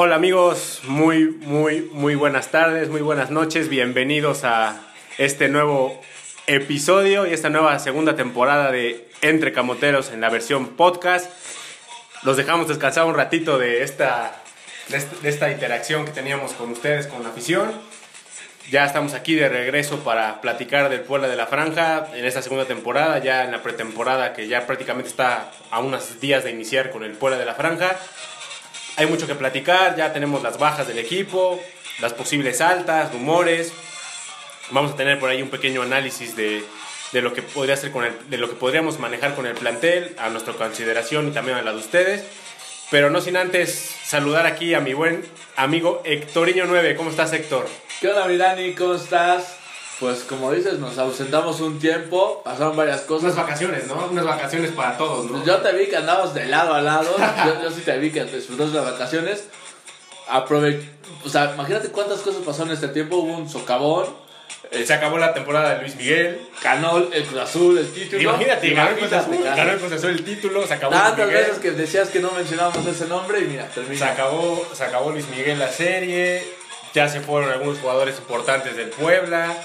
Hola amigos, muy, muy, muy buenas tardes, muy buenas noches, bienvenidos a este nuevo episodio y esta nueva segunda temporada de Entre Camoteros en la versión podcast. Los dejamos descansar un ratito de esta, de esta, de esta interacción que teníamos con ustedes, con la afición. Ya estamos aquí de regreso para platicar del Puebla de la Franja en esta segunda temporada, ya en la pretemporada que ya prácticamente está a unos días de iniciar con el Puebla de la Franja. Hay mucho que platicar, ya tenemos las bajas del equipo, las posibles altas, rumores. Vamos a tener por ahí un pequeño análisis de, de lo que podría ser con el, de lo que podríamos manejar con el plantel, a nuestra consideración y también a la de ustedes. Pero no sin antes saludar aquí a mi buen amigo Hectorinho 9. ¿Cómo estás, Héctor? ¿Qué onda, mi Dani? ¿Cómo estás? Pues como dices, nos ausentamos un tiempo, pasaron varias Unas cosas. vacaciones, ¿no? Unas vacaciones para todos, ¿no? Yo te vi que andabas de lado a lado, yo, yo sí te vi que disfrutaste las vacaciones. Aprove o sea, imagínate cuántas cosas pasaron en este tiempo. Hubo un socavón, Eh, Se acabó la temporada de Luis Miguel. ganó el Cruz Azul, el título. Imagínate, ganó el Cruz Imagínate, Azul, cara. ganó el Cruz Azul el título, se acabó Tantas veces que decías que no mencionábamos ese nombre y mira, Se termina. acabó, se acabó Luis Miguel la serie, ya se fueron algunos jugadores importantes del Puebla.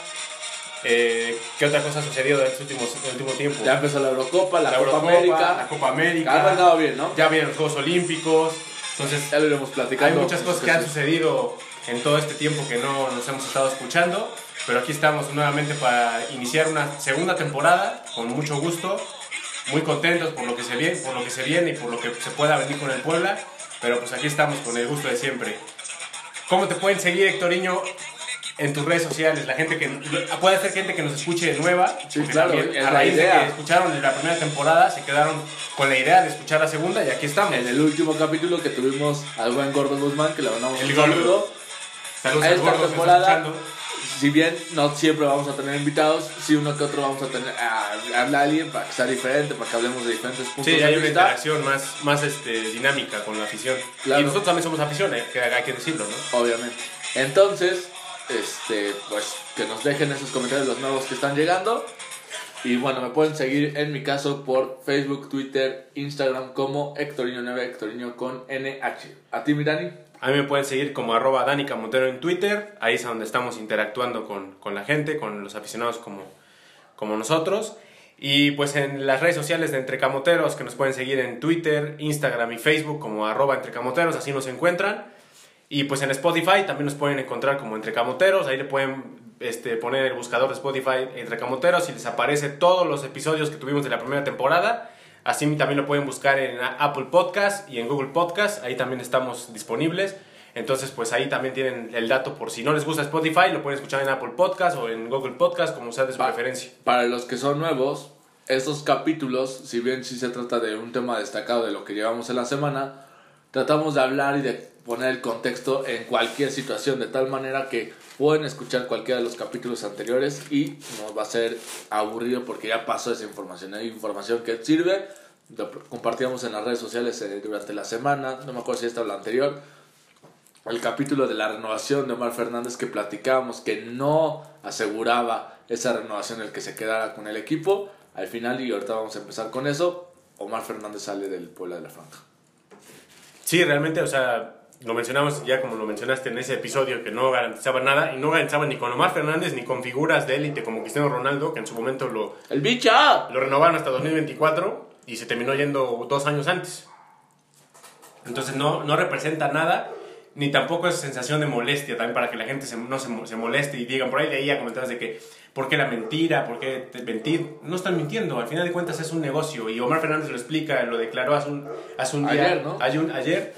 Eh, ¿Qué otra cosa ha sucedido en este último, en el último tiempo? Ya empezó la Eurocopa, la, Copa Eurocopa, América. La Copa Ha América. arrancado bien, ¿no? Ya vienen los Juegos Olímpicos. Entonces, Ya lo iremos hay platicando. muchas pues, cosas que han sucedido en todo este tiempo que no nos hemos estado escuchando. Pero aquí estamos nuevamente para iniciar una segunda temporada con mucho gusto. Muy contentos por lo que se viene, por lo que se viene y por lo que se pueda venir con el Puebla. Pero pues aquí estamos con el gusto de siempre. ¿Cómo te pueden seguir, Hectoriño, en tus redes sociales? La gente que puede ser gente que nos escuche nueva. Sí, claro, a raíz de idea. que escucharon la primera temporada, se quedaron con la idea de escuchar la segunda y aquí estamos. En el último capítulo que tuvimos al buen Gordo Guzmán, que le mandamos El un saludo. Saludos a esta gordo temporada, si bien no siempre vamos a tener invitados, sí uno que otro vamos a tener a, hablar a alguien para que sea diferente, para que hablemos de diferentes puntos Sí, de hay una vista. interacción más, más este, dinámica con la afición. Claro. Y nosotros también somos afición, eh, que hay que decirlo, ¿no? Obviamente. Entonces, este, pues que nos dejen esos comentarios los nuevos que están llegando. Y bueno, me pueden seguir en mi caso por Facebook, Twitter, Instagram como Hectorinho9, Hectorinho con NH. ¿A ti, mi Dani? A mí me pueden seguir como arroba Dani en Twitter. Ahí es donde estamos interactuando con, con la gente, con los aficionados como, como nosotros. Y pues en las redes sociales de Entre Camoteros, que nos pueden seguir en Twitter, Instagram y Facebook como arroba Entre Camoteros, así nos encuentran. Y pues en Spotify también nos pueden encontrar como Entre Camoteros. Ahí le pueden este, poner el buscador de Spotify Entre Camoteros y les aparece todos los episodios que tuvimos de la primera temporada. Así también lo pueden buscar en Apple Podcast y en Google Podcast. Ahí también estamos disponibles. Entonces, pues ahí también tienen el dato por si no les gusta Spotify, lo pueden escuchar en Apple Podcast o en Google Podcast, como sea de su Va. preferencia. Para los que son nuevos, estos capítulos, si bien sí se trata de un tema destacado de lo que llevamos en la semana, tratamos de hablar y de poner el contexto en cualquier situación, de tal manera que pueden escuchar cualquiera de los capítulos anteriores y no va a ser aburrido porque ya pasó esa información. Hay información que sirve, lo compartíamos en las redes sociales eh, durante la semana, no me acuerdo si esta o la anterior, el capítulo de la renovación de Omar Fernández que platicábamos que no aseguraba esa renovación el que se quedara con el equipo. Al final, y ahorita vamos a empezar con eso, Omar Fernández sale del Puebla de la Franja. Sí, realmente, o sea, lo mencionamos ya como lo mencionaste en ese episodio, que no garantizaba nada, y no garantizaba ni con Omar Fernández ni con figuras de élite como Cristiano Ronaldo, que en su momento lo, ¡El bicha! lo renovaron hasta 2024 y se terminó yendo dos años antes. Entonces no, no representa nada, ni tampoco es sensación de molestia, también para que la gente se, no se, mo- se moleste y digan, por ahí leía comentarios de que, ¿por qué la mentira? ¿Por qué mentir? No están mintiendo, al final de cuentas es un negocio y Omar Fernández lo explica, lo declaró hace un, hace un día, Ayer, ¿no? ayer,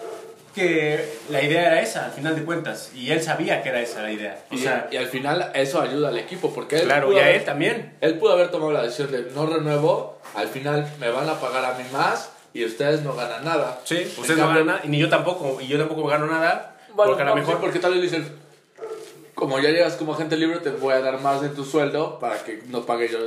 que la idea era esa, al final de cuentas, y él sabía que era esa la idea. O Y, sea, y al final eso ayuda al equipo, porque él, claro, y a haber, él también. él pudo haber tomado la decisión de no renuevo, al final me van a pagar a mí más y ustedes no ganan nada. Sí, ustedes no ganan nada, y ni yo tampoco, y yo tampoco gano nada, Bueno, porque a lo no, mejor... sí, porque tal vez dicen, como ya llegas como agente libre, te voy a dar más de tu sueldo para que no pague yo.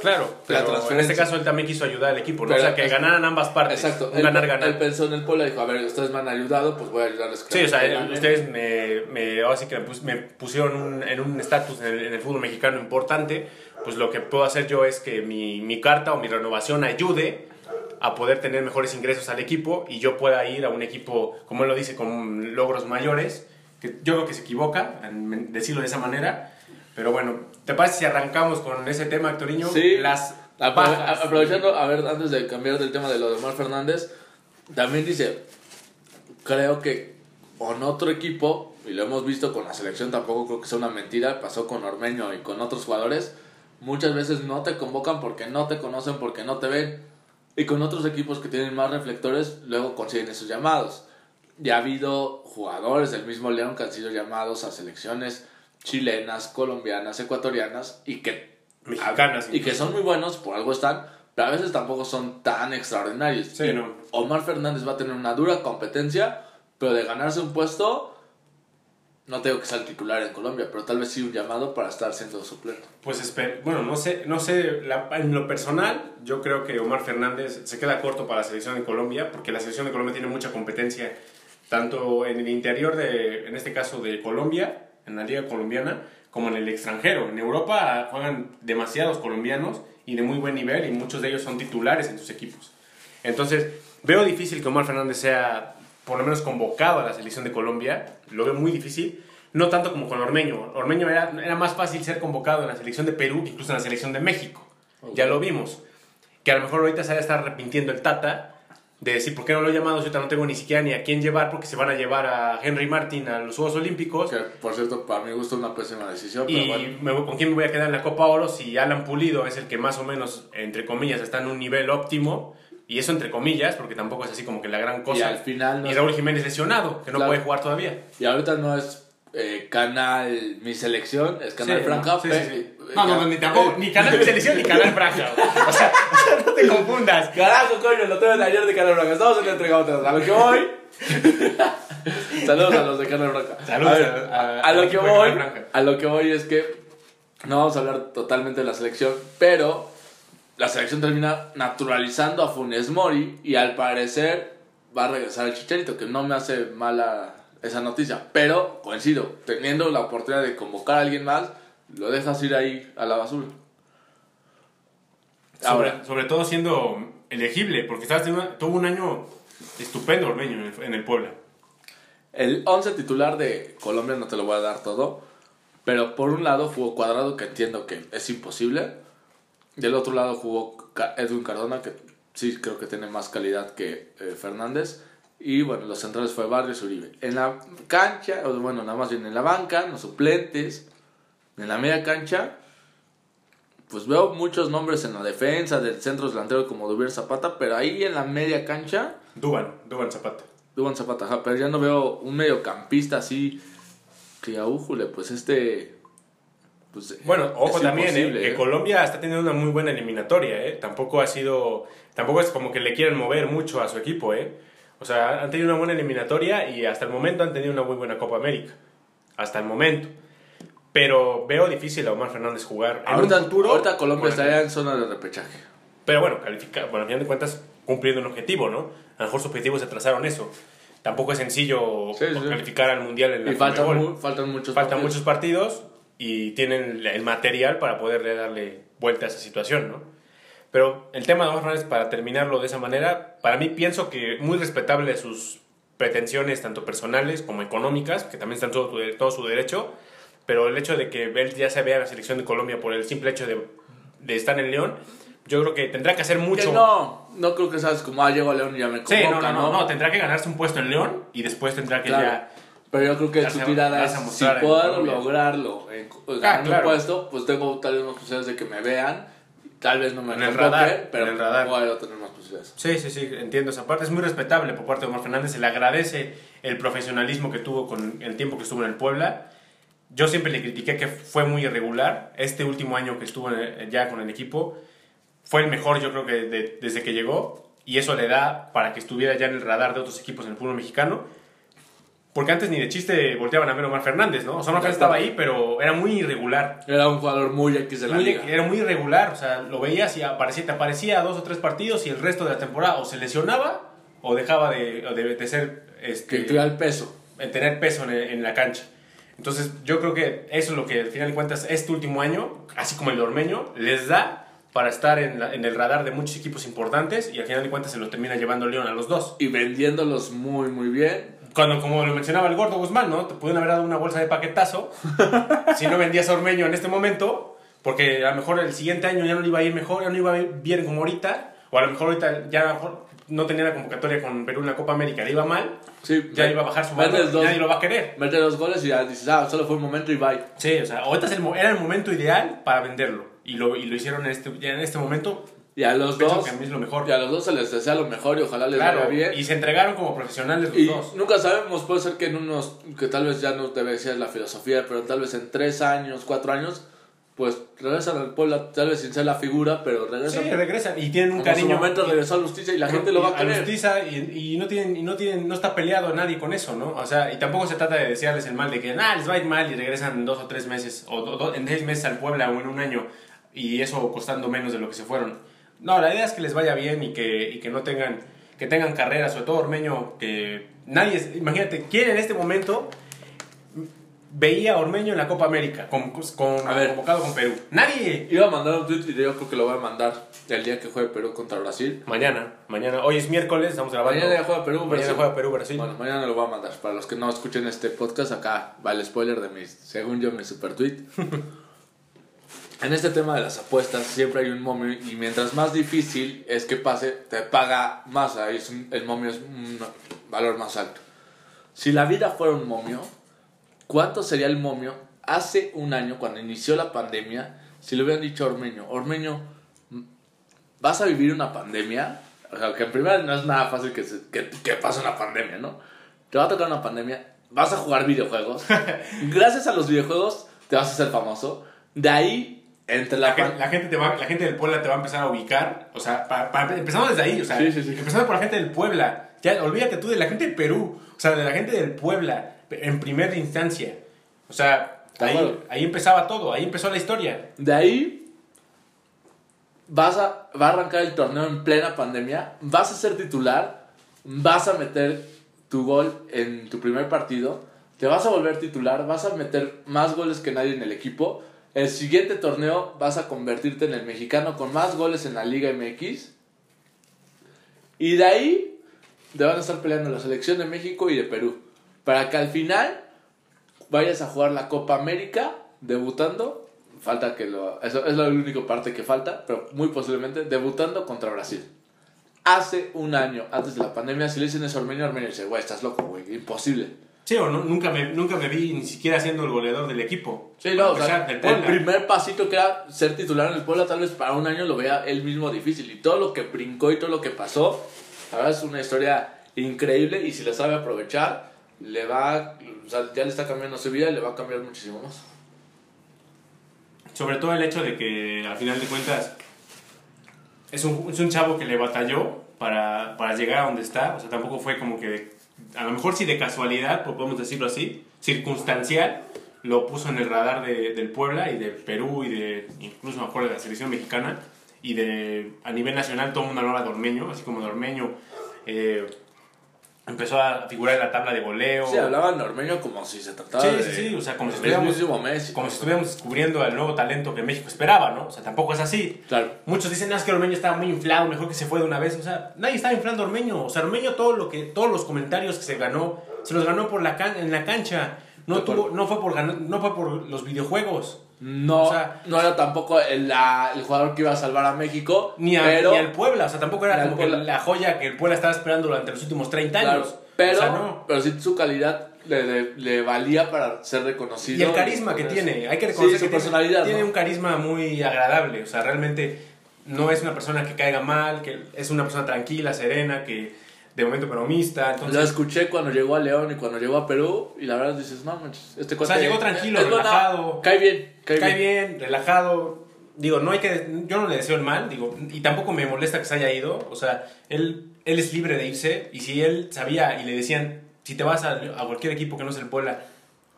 Claro, La pero en transferencia. este caso él también quiso ayudar al equipo, ¿no? Pero o sea, que ganaran ambas partes. Exacto. Un Él, ganar-ganar. él pensó en el Puebla y dijo, a ver, ustedes me han ayudado, pues voy a ayudarles. Sí, o sea, él- ustedes me, me, ahora sí que me, pus- me pusieron un- en un estatus en, el- en el fútbol mexicano importante, pues lo que puedo hacer yo es que mi, mi carta o mi renovación ayude a poder tener mejores ingresos al equipo y yo pueda ir a un equipo, como él lo dice, con logros mayores, que yo creo que se equivoca en decirlo de esa manera, pero bueno, ¿te parece si arrancamos con ese tema, Actoriño? Sí. Las Apro- bajas. aprovechando, a ver, antes de cambiar del tema de lo de Omar Fernández, también dice, creo que con otro equipo, y lo hemos visto con la selección, tampoco creo que sea una mentira, pasó con Ormeño y con otros jugadores, muchas veces no te convocan porque no te conocen, porque no te ven, y con otros equipos que tienen más reflectores, luego consiguen esos llamados. Ya ha habido jugadores del mismo León que han sido llamados a selecciones chilenas, colombianas, ecuatorianas, y que Mexicanas, y que son muy buenos, por algo están, pero a veces tampoco son tan extraordinarios. Sí, no. Omar Fernández va a tener una dura competencia, pero de ganarse un puesto, no tengo que ser titular en Colombia, pero tal vez sí un llamado para estar siendo suplente. Pues esper- bueno, no sé, no sé, la- en lo personal, yo creo que Omar Fernández se queda corto para la selección de Colombia, porque la selección de Colombia tiene mucha competencia, tanto en el interior de, en este caso de Colombia, en la liga colombiana, como en el extranjero. En Europa juegan demasiados colombianos y de muy buen nivel, y muchos de ellos son titulares en sus equipos. Entonces, veo difícil que Omar Fernández sea por lo menos convocado a la selección de Colombia, lo veo muy difícil, no tanto como con Ormeño. Ormeño era, era más fácil ser convocado en la selección de Perú que incluso en la selección de México. Ya lo vimos. Que a lo mejor ahorita se haya estar arrepintiendo el Tata de decir, ¿por qué no lo he llamado? Si ahorita no tengo ni siquiera ni a quién llevar porque se van a llevar a Henry Martin a los Juegos Olímpicos. Que, por cierto, para mi gusto una pésima decisión, pero Y bueno. me voy- con quién me voy a quedar en la Copa Oro si Alan Pulido es el que más o menos, entre comillas, está en un nivel óptimo. Y eso entre comillas, porque tampoco es así como que la gran cosa. Y al final no Y es- Raúl Jiménez lesionado, que no Claro. puede jugar todavía. Y ahorita no es eh, canal Mi Selección, es canal Sí, Franja. no, sí, pe- sí, sí. eh, No, no, ni tampoco, ni canal de selección ni canal franja. O sea, no te confundas. Carajo, coño, lo tengo de ayer de Canal Blanca. Estamos en la entrega otra. A lo que voy. Saludos a los de Canal Blanca. Saludos a, ver, a- a- a lo que voy. A lo que voy es que no vamos a hablar totalmente de la selección, pero la selección termina naturalizando a Funes Mori y al parecer va a regresar el Chicharito, que no me hace mala esa noticia, pero coincido, teniendo la oportunidad de convocar a alguien más, lo dejas ir ahí a la basura. Sobre, Ahora, sobre todo siendo elegible, porque teniendo- tuvo un año estupendo Ormeño en el, en el Puebla. El 11 titular de Colombia no te lo voy a dar todo, pero por un lado jugó Cuadrado, que entiendo que es imposible. Del otro lado jugó Edwin Cardona, que sí creo que tiene más calidad que eh, Fernández. Y bueno, los centrales fue Barrios Uribe. En la cancha, o bueno, nada más bien en la banca, en los suplentes, en la media cancha, pues veo muchos nombres en la defensa, del centro delantero como Dubier Zapata, pero ahí en la media cancha Duban, Duban Zapata. Duban Zapata, ajá, pero ya no veo un mediocampista así que aújule, pues este pues Bueno, ojo también, eh, que ¿eh? Colombia está teniendo una muy buena eliminatoria, ¿eh? Tampoco ha sido, tampoco es como que le quieren mover mucho a su equipo, ¿eh? O sea, han tenido una buena eliminatoria y hasta el momento han tenido una muy buena Copa América. Hasta el momento. Pero veo difícil a Omar Fernández jugar. En Ahorita, un futuro, ahorita Colombia estaría en zona de repechaje. Pero bueno, califica, bueno, al final de cuentas, cumpliendo un objetivo, ¿no? A lo mejor su objetivo se trazaron eso. Tampoco es sencillo Sí, sí, calificar al Mundial en la Y faltan, mu- faltan muchos Faltan partidos. muchos partidos y tienen el material para poderle darle vuelta a esa situación, ¿no? Pero el tema de Omar Fernández, para terminarlo de esa manera, para mí pienso que muy respetable sus pretensiones, tanto personales como económicas, que también están todo, tu- todo su derecho, pero el hecho de que él ya se vea en la selección de Colombia por el simple hecho de, de estar en León, yo creo que tendrá que hacer Que mucho. no, no creo que sabes como, ah, llego a León y ya me Sí, convoca, no, no, no, no, tendrá que ganarse un puesto en León y después tendrá que Claro. ya... Pero yo creo que a- tirada es, si puedo lograrlo, en, Ah, ganar claro. un puesto, pues tengo tal vez más posibilidades de que me vean. Tal vez no me En el radar, pero en el radar. tener más posibilidades. Sí, sí, sí, entiendo esa parte. Es muy respetable por parte de Omar Fernández. Se le agradece el profesionalismo que tuvo con el tiempo que estuvo en el Puebla. Yo siempre le critiqué que fue muy irregular. Este último año que estuvo ya con el equipo fue el mejor, yo creo que de- desde que llegó. Y eso le da para que estuviera ya en el radar de otros equipos en el fútbol mexicano. Porque antes ni de chiste volteaban a ver a Omar Fernández, ¿no? O sea, Omar Fernández estaba ahí, pero era muy irregular. Era un jugador muy X de la Muy- liga. era muy irregular, o sea, lo veías y aparecía, te aparecía dos o tres partidos y el resto de la temporada o se lesionaba o dejaba de, de, de ser, Que este, tuviera el peso. en tener peso en, en la cancha. Entonces, yo creo que eso es lo que al final de cuentas este último año, así como el Ormeño, les da para estar en, la- en el radar de muchos equipos importantes y al final de cuentas se lo termina llevando León a los dos. Y vendiéndolos muy, muy bien. Cuando, como lo mencionaba el gordo Guzmán, ¿no? Te pudieron haber dado una bolsa de paquetazo si no vendías a Ormeño en este momento, porque a lo mejor el siguiente año ya no le iba a ir mejor, ya no iba a ir bien como ahorita, o a lo mejor ahorita ya mejor no tenía la convocatoria con Perú en la Copa América, le iba mal, Sí, ya iba a bajar su valor, dos- nadie lo va a querer. Mete dos goles y ya dices, ah, solo fue un momento y bye. Sí, o sea, ahorita es el era el momento ideal para venderlo, y lo, y lo hicieron en este, ya en este momento, Y a los pienso dos, que a mí es lo mejor. y a los dos se les desea lo mejor y ojalá les Claro, vaya bien. y se entregaron como profesionales los Y dos. nunca sabemos, puede ser que en unos, que tal vez ya no debe ser la filosofía, pero tal vez en tres años, cuatro años, pues regresan al Puebla, tal vez sin ser la figura, pero Sí, regresan. regresan y tienen un Como en su cariño. momento regresó a Justicia y la gente lo va a querer. Justicia y, y no tienen y no tienen no está peleado nadie con eso, ¿no? O sea, y tampoco se trata de desearles el mal de que nada les va a ir mal y regresan en dos o tres meses o do- do- en seis meses al Puebla o en un año y eso costando menos de lo que se fueron. No, la idea es que les vaya bien y que, y que no tengan que tengan carrera, sobre todo Ormeño que nadie, imagínate, ¿quién en este momento veía a Ormeño en la Copa América con, con A ver. convocado con Perú? Nadie. Iba a mandar un tweet y yo creo que lo voy a mandar el día que juegue Perú contra Brasil. Mañana, mañana, hoy es miércoles, estamos grabando. Mañana juega Perú, Mañana Brasil. juega Perú, Brasil. Bueno, mañana lo voy a mandar. Para los que no escuchen este podcast, acá va el spoiler de mi, según yo, mi super tweet. en este tema de las apuestas, siempre hay un momio y mientras más difícil es que pase, te paga más. Ahí es un- el momio es un valor más alto. Si la vida fuera un momio, ¿cuánto sería el momio hace un año, cuando inició la pandemia, si le hubieran dicho a Ormeño, Ormeño, vas a vivir una pandemia? O sea, que en primera no es nada fácil que, se- que, que pase una pandemia, ¿no? Te va a tocar una pandemia, vas a jugar videojuegos. Gracias a los videojuegos te vas a hacer famoso. De ahí, entre la, La, gen- pan- la gente te va, la gente del Puebla te va a empezar a ubicar, o sea, pa- pa- empezando desde ahí, o sea, Sí, sí, sí. empezando por la gente del Puebla, ya olvídate tú de la gente de Perú, o sea, de la gente del Puebla, en primera instancia, o sea, ahí, ahí empezaba todo, ahí empezó la historia. De ahí vas a, va a arrancar el torneo en plena pandemia, vas a ser titular, vas a meter tu gol en tu primer partido, te vas a volver titular, vas a meter más goles que nadie en el equipo. El siguiente torneo vas a convertirte en el mexicano con más goles en la Liga MX. Y de ahí te van a estar peleando la selección de México y de Perú. Para que al final vayas a jugar la Copa América debutando. Falta que lo. Eso es la única parte que falta, pero muy posiblemente debutando contra Brasil. Hace un año, antes de la pandemia, si le dicen eso a Ormeño, Ormeño dice, güey, estás loco, güey, imposible. Sí, o no, nunca, me, nunca me vi ni siquiera siendo el goleador del equipo. Sí, no, o sea, del el primer pasito que era ser titular en el Puebla, tal vez para un año lo vea él mismo difícil. Y todo lo que brincó y todo lo que pasó, la verdad es una historia increíble. Y si la sabe aprovechar, le va, o sea, ya le está cambiando su vida y le va a cambiar muchísimo más. Sobre todo el hecho de que al final de cuentas es un, es un chavo que le batalló para, para llegar a donde está. O sea, tampoco fue como que, a lo mejor sí de casualidad, pues podemos decirlo así, circunstancial, lo puso en el radar de, del Puebla y del Perú y de, incluso mejor de la selección mexicana. Y de, a nivel nacional todo el mundo hablaba de así como de Ormeño. eh, empezó a figurar en la tabla de goleo. Sí, hablaban normeño como si se trataba Sí, de... sí, sí, o sea, como si estuviéramos- Messi. como si estuviéramos descubriendo el nuevo talento que México esperaba, ¿no? O sea, tampoco es así. Claro. Muchos dicen, es que Ormeño estaba muy inflado, mejor que se fue de una vez. O sea, nadie estaba inflando a Ormeño. O sea, Ormeño todo lo que, todos los comentarios que se ganó, se los ganó por la can- en la cancha. No, tuvo, no, fue por ganar- no fue por los videojuegos. No, O sea- no era tampoco el, la- el jugador que iba a salvar a México, Ni, a, pero... ni al Puebla. O sea, tampoco era como que la joya que el Puebla estaba esperando durante los últimos 30 Claro, años. pero, O sea, no. pero sí su calidad le, le- le valía para ser reconocido. Y el carisma que tiene, hay que Sí, reconocer su que tiene- personalidad. tiene, ¿no? un carisma muy agradable, o sea, realmente no es una persona que caiga mal, que es una persona tranquila, serena, que de momento bromista, Lo entonces escuché cuando llegó a León y cuando llegó a Perú y la verdad dices, no manches, este O sea, cuate llegó tranquilo, es relajado. cae bien, cae, cae bien. bien, relajado. Digo, no hay que yo no le deseo el mal, digo, y tampoco me molesta que se haya ido, o sea, él él es libre de irse y si él sabía y le decían, si te vas a, a cualquier equipo que no sea el Puebla,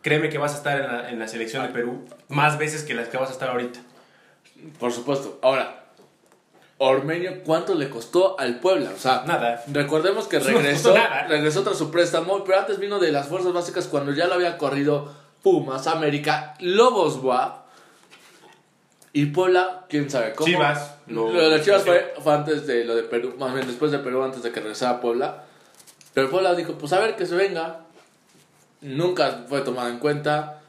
créeme que vas a estar en la, en la selección de Perú más veces que las que vas a estar ahorita. Por supuesto. Ahora, Ormeño, ¿cuánto le costó al Puebla? O sea, Nada. recordemos que No regresó, regresó tras su préstamo, pero antes vino de las fuerzas básicas cuando ya lo había corrido Pumas, América, Lobos Buap. Y Puebla, quién sabe cómo. Chivas, Lo, lo- de Chivas fue, fue antes de lo de Perú, más bien después de Perú, antes de que regresara a Puebla. Pero Puebla dijo, pues a ver que se venga. Nunca fue tomado en cuenta.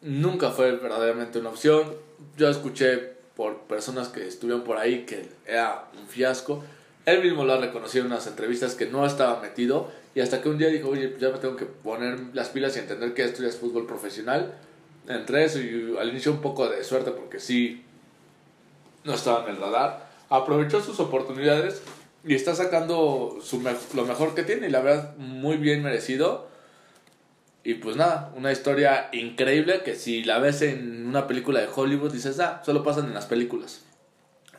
Nunca fue verdaderamente una opción. Yo escuché por personas que estuvieron por ahí que era un fiasco. Él mismo lo ha reconocido en unas entrevistas que no estaba metido. Y hasta que un día dijo, oye, ya me tengo que poner las pilas y entender que esto ya es fútbol profesional. Entre eso y al inicio un poco de suerte porque sí no estaba en el radar. Aprovechó sus oportunidades y está sacando su lo mejor que tiene y la verdad muy bien merecido. Y pues nada, una historia increíble que si la ves en una película de Hollywood dices, ah, solo pasan en las películas.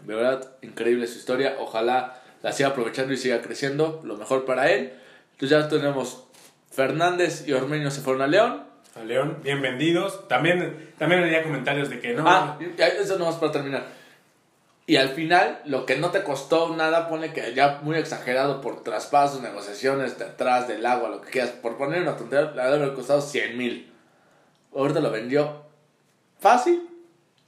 De verdad, increíble su historia. Ojalá la siga aprovechando y siga creciendo. Lo mejor para él. Entonces ya tenemos Fernández y Ormeño se fueron a León. A León, bien vendidos. También, también leía comentarios de que no. Ah, eso no más para terminar. Y al final, lo que no te costó nada, pone que ya muy exagerado por traspasos, negociaciones detrás del agua, lo que quieras. Por poner una tontería, le debe haber costado 100 mil. Ahorita lo vendió fácil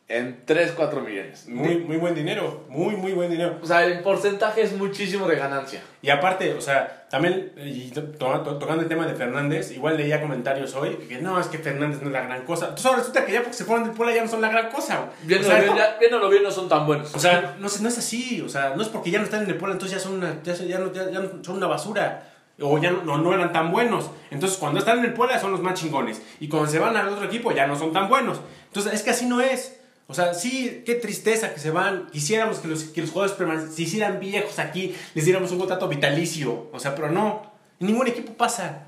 en 3, 4 millones. Muy, muy buen dinero. Muy, muy buen dinero. O sea, el porcentaje es muchísimo de ganancia. Y aparte, o sea, también, y to- to- to- tocando el tema de Fernández, igual leía comentarios hoy que no, es que Fernández no es la gran cosa. Entonces ahora resulta que ya porque se fueron del Puebla ya no son la gran cosa. Bien o sea, bien, ya- bien o lo bien no son tan buenos. O sea, no, es- no es así, o sea, no es porque ya no están en el pueblo, entonces ya son una, ya, ya no, ya- ya son una basura. O ya no, no, no eran tan buenos. Entonces, cuando están en el Puebla son los más chingones. Y cuando se van al otro equipo ya no son tan buenos. Entonces, es que así no es. O sea, sí, qué tristeza que se van. Quisiéramos que los, que los jugadores permane- se hicieran viejos aquí, les diéramos un contrato vitalicio. O sea, pero no. En ningún equipo pasa.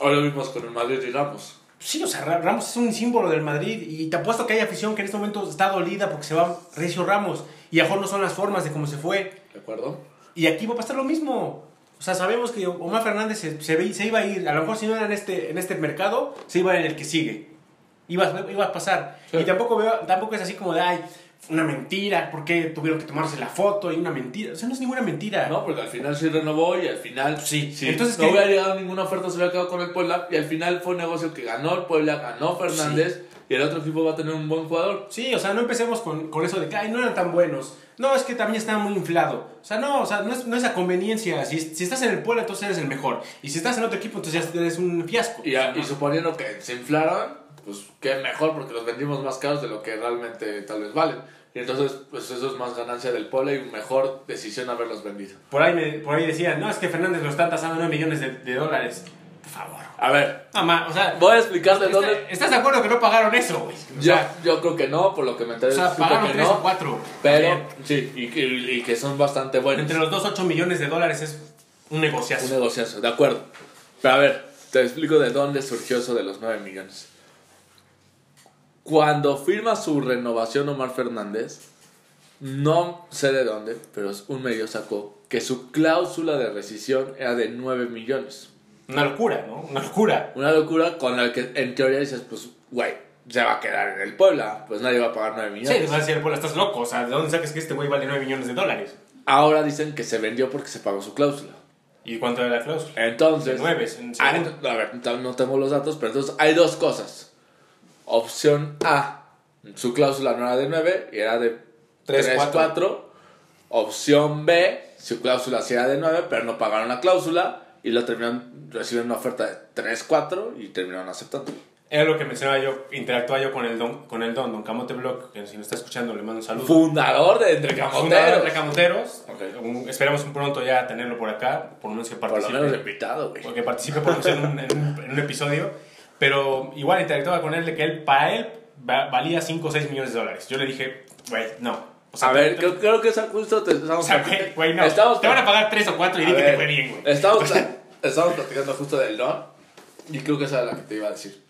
Ahora vimos con el Madrid y Ramos. Sí, o sea, Ra- Ramos es un símbolo del Madrid y te apuesto que hay afición que en este momento está dolida porque se va Recio Ramos y a lo mejor no son las formas de cómo se fue. ¿De acuerdo? Y aquí va a pasar lo mismo. O sea, sabemos que Omar Fernández se, se, se iba a ir, a lo mejor si no era en este, en este mercado, se iba en el que sigue. Iba, iba a pasar. Sí. Y tampoco, veo, tampoco es así como de, ay, una mentira, ¿por qué tuvieron que tomarse la foto? Y una mentira. O sea, no es ninguna mentira. No, porque al final sí renovó y al final Sí. sí. Entonces, no ¿qué? hubiera llegado ninguna oferta, se hubiera quedado con el Puebla y al final fue un negocio que ganó el Puebla, ganó Fernández y el otro equipo va a tener un buen jugador. Sí, o sea, no empecemos con, con eso de que, ay, no eran tan buenos. No, es que también estaba muy inflado. O sea, no, o sea, no es, no es a conveniencia. Si, si estás en el pueblo, entonces eres el mejor. Y si estás en otro equipo, entonces ya eres un fiasco. Y, a- y suponiendo que se inflaron, pues qué mejor porque los vendimos más caros de lo que realmente tal vez valen. Y entonces, pues eso es más ganancia del Puebla y mejor decisión haberlos vendido. Por ahí, me, por ahí decían, no, es que Fernández lo están tasando 9 millones de, de dólares. Por favor. A ver, Mamá, o sea, voy a explicar de ¿está- dónde... ¿estás de acuerdo que no pagaron eso, güey? O Yo, sea, yo creo que no, por lo que me enteré. o sea, pagaron que 3 no, o 4. Pero, sí, y, que- y que son bastante buenos. Entre los 2, 8 millones de dólares es un negociazo. Un negociazo, de acuerdo. Pero a ver, te explico de dónde surgió eso de los 9 millones. Cuando firma su renovación Omar Fernández, no sé de dónde, pero un medio sacó que su cláusula de rescisión era de 9 millones. Una locura, ¿no? Una locura. Una locura con la que en teoría dices, pues, güey, se va a quedar en el Puebla, pues nadie va a pagar 9 Sí, millones. les vas a decir, pues estás loco. O sea, ¿de dónde sacas que este güey vale 9 millones de dólares? Ahora dicen que se vendió porque se pagó su cláusula. ¿Y cuánto era la cláusula? Entonces, De nueve, en Ah, segundo. ent- a ver, no tengo los datos, pero entonces hay dos cosas. Opción A, su cláusula no era de 9, era de Tres, 3, cuatro. 4. Opción B, su cláusula sí era de 9, pero no pagaron la cláusula y lo terminaron recibiendo una oferta de 3, 4 y terminaron aceptando. Era lo que mencionaba yo, interactuaba yo con el don, con el don, don Camote Blog, que si nos está escuchando le mando un saludo. Fundador de Entre Fundador de Camoteros. Entre Camoteros. Ok. Un- esperamos un pronto ya tenerlo por acá, por lo menos que Por lo participe. menos invitado, güey. porque participe por un, en un- en un episodio. Pero igual interactuaba con él de que él, para él va- valía 5 o 6 millones de dólares. Yo le dije, güey, no. O sea, A ver, creo, creo que justo te estamos o sea, güey, güey, no. Estamos te van a pagar 3 o 4 y di que te fue bien, güey. Estamos, estamos platicando justo del Don y creo que esa era la que te iba a decir.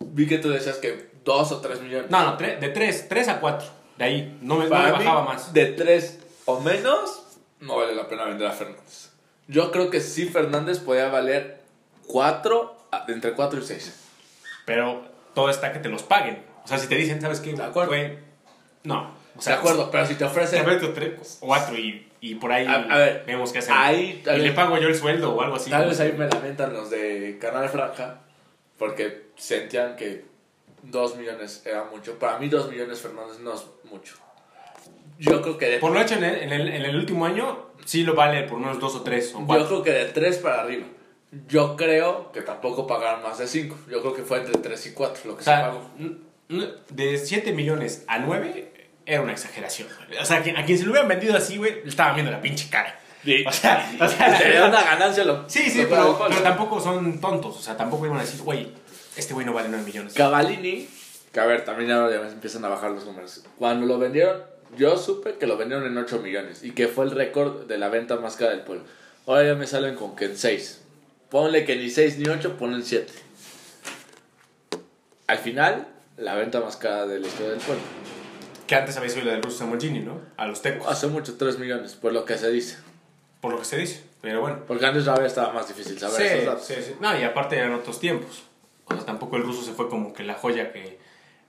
Vi que tú decías que 2 o 3 millones. No, no, tre- de 3, 3 a 4. De ahí, no me, no me mí, bajaba más. De 3 o menos, no vale la pena vender a Fernández. Yo creo que sí Fernández podía valer 4, entre 4 y 6. Pero todo está que te los paguen. O sea, si te dicen, ¿sabes qué? De acuerdo. Güey, no. O de sea, acuerdo, pero si te Te ofrecen... meto 3 o 4 y, y por ahí A- a ver, vemos qué hacer. ahí, y le pago yo el sueldo o algo así. Tal vez ahí me lamentan los de Canal Franja porque sentían que 2 millones era mucho. Para mí 2 millones Fernández no es mucho. Yo creo que de, Por lo hecho en el, en el, en el último año, sí lo vale por unos dos o tres o yo cuatro. creo que de 3 para arriba. Yo creo que tampoco pagaron más de 5. Yo creo que fue entre 3 y 4 lo que O se sea, pagó. n- n- de 7 millones a 9 era una exageración. güey. O sea, que- a quien se lo hubieran vendido así, güey, le estaban viendo la pinche cara. Sí. O sea, o sea, Sería una ganancia lo Sí, sí, lo pero, pero tampoco son tontos. O sea, tampoco iban a decir, güey, este güey no vale 9 millones. Cavallini, que a ver, también ya, ya me empiezan a bajar los números. Cuando lo vendieron, yo supe que lo vendieron en 8 millones y que fue el récord de la venta más cara del pueblo. Ahora ya me salen con que en 6. Ponle que ni 6 ni 8, ponen 7. Al final, la venta más cara de la historia del pueblo. Que antes había sido la del ruso Samogini, ¿no? A los tecos, Hace mucho 3 millones, por lo que se dice. por lo que se dice. Pero bueno. Porque antes la estaba más difícil saber esos Sí, datos. sí, sí. No, y aparte eran otros tiempos. O sea, tampoco el ruso se fue como que la joya que,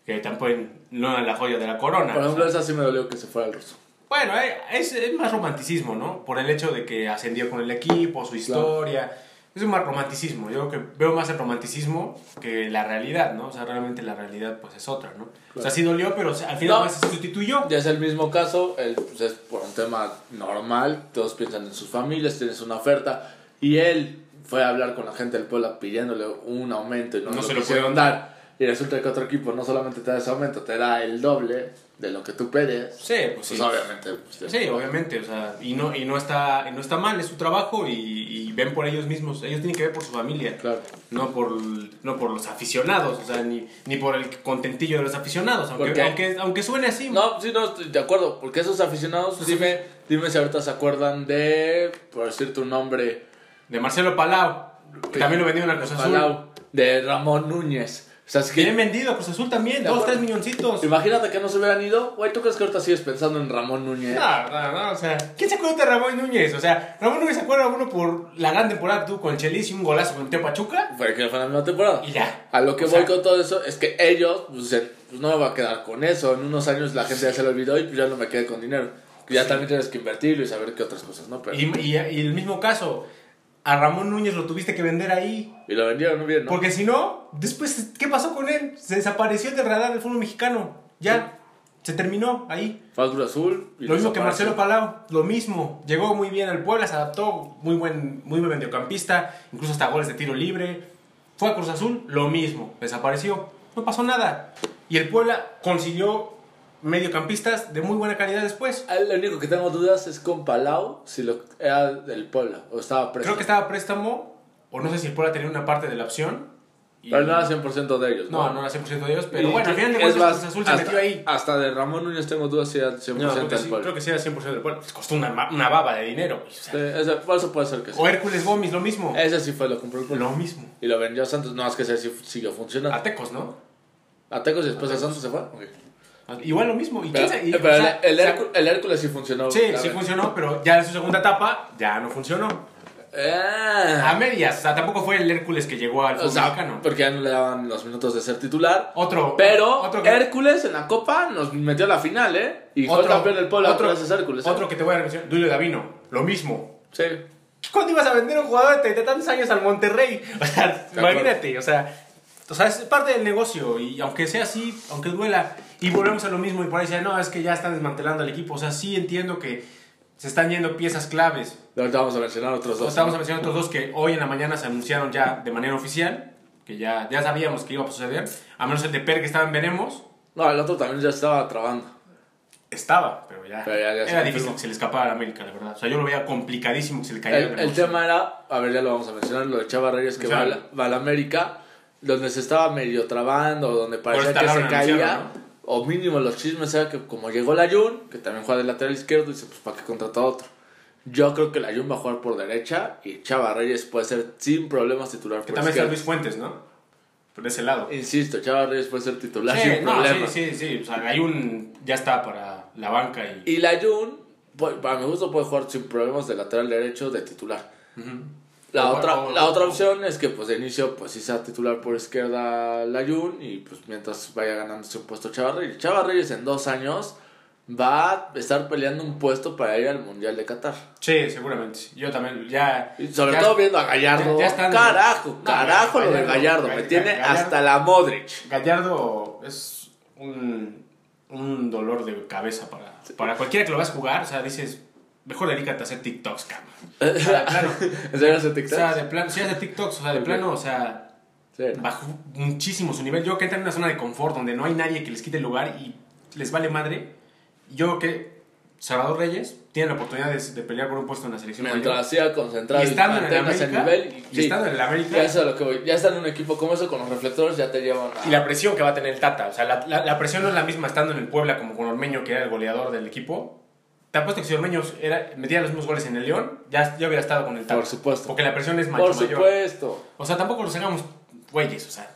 que tampoco no era la joya de la corona. Por o ejemplo, sea. esa sí me dolió que se fuera el ruso. Bueno, eh, es, es más romanticismo, ¿no? Por el hecho de que ascendió con el equipo, su historia. Es un romanticismo. Yo creo que veo más el romanticismo que la realidad, ¿no? O sea, realmente la realidad pues es otra, ¿no? O sea, sí dolió, pero al final No. pues, se sustituyó. Ya es el mismo caso, el, pues es por un tema normal, todos piensan en sus familias, tienes una oferta, y él fue a hablar con la gente del pueblo pidiéndole un aumento y no, No lo se lo pudieron dar. Y resulta que otro equipo no solamente te da ese aumento, te da el doble de lo que tú pides. Sí, pues sí. Pues obviamente. pues, Sí, obviamente, o sea, y no, y no, está, y no está mal, es su trabajo y, y ven por ellos mismos, ellos tienen que ver por su familia, Claro. no por, no por los aficionados, o sea, ni, ni por el contentillo de los aficionados, ¿Por aunque, aunque, aunque suene así. No, sí, no, estoy de acuerdo, porque esos aficionados, dime, dime si ahorita se acuerdan de, por decirte un nombre, De Marcelo Palau, que también lo vendieron a Cruz. Palau, de Ramón Núñez. O sea, es que Bien vendido, Cruz Azul también, dos, tres milloncitos. Imagínate que no se hubieran ido. Güey, ¿tú crees que ahorita sigues pensando en Ramón Núñez? No, no, no, o sea, ¿quién se acuerda de Ramón Núñez? O sea, Ramón Núñez se acuerda uno por la gran temporada tuvo con el Chelis y un golazo con Teo Pachuca Fue que fue la misma temporada. y ya. A lo que O voy sea, con todo eso es que ellos, pues, pues, no me va a quedar con eso. En unos años la gente ya se lo olvidó y pues ya no me quedé con dinero. Ya también tienes que invertirlo y saber qué otras cosas, ¿no? Pero, Y, y, y el mismo caso, a Ramón Núñez lo tuviste que vender ahí. y lo vendieron bien, ¿no? Porque si no, después, ¿qué pasó con él? Se desapareció del radar del fútbol mexicano. Ya, se terminó ahí. Fue Azul. y Lo mismo que. Marcelo Palau, lo mismo. Llegó muy bien al Puebla, se adaptó, muy buen, muy buen mediocampista, incluso hasta goles de tiro libre. Fue a Cruz Azul, lo mismo, desapareció. No pasó nada. Y el Puebla consiguió mediocampistas de muy buena calidad después. Ah, Lo único que tengo dudas es con Palau, si lo era del Puebla o estaba preso. Creo que estaba préstamo, o no sé si el Puebla tenía una parte de la opción. y- Pero no era 100% de ellos, ¿no? No, no era 100% de ellos, pero Y- bueno, al final de cuentas Cruz Azul se hasta, metió ahí. Hasta de Ramón Núñez tengo dudas si era 100% No, del sí, Puebla. creo que sí era 100% del Puebla. Les costó una, una baba de dinero. güey, o sea. Sí, ese- eso puede ser que sí. O Hércules Gómez, lo mismo. Ese sí fue lo compró el Puebla. Lo mismo. Y lo vendió a Santos. No, es que ese sí siguió funcionando. A Tecos, ¿no? A Tecos y después a Santos se fue. Ok. Igual lo mismo. ¿Y Pero, quién sabe? Y, pero o sea, el, o Hércules, el Hércules sí funcionó. Sí, sí vez. funcionó, pero ya en su segunda etapa ya no funcionó. Ah. A medias, o sea, tampoco fue el Hércules que llegó al o fútbol sea, mexicano. porque ya no le daban los minutos de ser titular. Otro, Pero otro que, Hércules en la Copa nos metió a la final, ¿eh? Y fue campeón del otro, gracias Hércules. ¿eh? otro que te voy a mencionar, Duilio Davino, lo mismo. Sí. ¿Cuándo ibas a vender un jugador de treinta y tantos años al Monterrey? O sea, imagínate, o sea, o sea, es parte del negocio y aunque sea así, aunque duela, y volvemos a lo mismo y por ahí dicen, no, es que ya están desmantelando al equipo, o sea, sí entiendo que se están yendo piezas claves. Ahorita vamos a mencionar otros dos. Estamos a mencionar otros dos que hoy en la mañana se anunciaron ya de manera oficial, que ya, ya sabíamos que iba a suceder, a menos el de Per que estaba en Veremos, No, el otro también ya estaba trabando. estaba, pero ya, Pero ya- era difícil que se le escapara a América, la verdad. O sea, yo lo veía complicadísimo que se le cayera El, el tema era, a ver, ya lo vamos a mencionar, lo de Chava Reyes que va a, la, Menciónalo. va a la América, donde se estaba medio trabando, donde parecía que se caía, anunciaron, o mínimo los chismes era que como llegó la Jun, que también juega de lateral izquierdo, dice, pues para qué contrata otro. Yo creo que la Jun va a jugar por derecha y Chava Reyes puede ser sin problemas titular Que por también está izquierda. Luis Fuentes, ¿no? Por ese lado. Insisto, Chava Reyes puede ser titular Sí, sin no, problemas. sí, sí, sí. O sea, hay un. Ya está para la banca y. Y la Jun, pues, para mi gusto, puede jugar sin problemas de lateral derecho de titular. La, O- otra, o- la otra opción es que pues de inicio pues sí sea titular por izquierda la Jun y pues mientras vaya ganándose un puesto Chava Reyes. Chava Reyes en dos años va a estar peleando un puesto para ir al Mundial de Qatar. Sí, seguramente. Yo también, ya. Y sobre ya- todo viendo a Gallardo. ya- ya están- carajo, No, carajo lo de Gallardo, Gallardo. Me tiene Gallardo. hasta la Modric. Gallardo es un, un dolor de cabeza para, para cualquiera que lo vas a jugar. O sea, dices, mejor dedícate a hacer TikToks, cabrón. O sea, de plano. ¿En serio hace O sea, de plano, sí, hacer TikToks, o sea, de plano, o sea, Sí. bajó muchísimo su nivel. Yo que entran en una zona de confort donde no hay nadie que les quite el lugar y les vale madre. Yo que Salvador Reyes tiene la oportunidad de, de pelear por un puesto en la selección. Mientras siga concentrado Y estando en el América, nivel. y estando en el América- Ya, eso es lo que voy. ya está en un equipo como eso con los reflectores, ya te llevan a. Y la presión que va a tener el Tata. O sea, la, la- la presión no es la misma estando en el Puebla como con Ormeño, que era el goleador del equipo. Te apuesto que si Ormeño era, metía los mismos goles en el León, ya, ya hubiera estado con el Tata. Por supuesto. Porque la presión es mucho Por mayor. supuesto. O sea, tampoco los hagamos güeyes, o sea.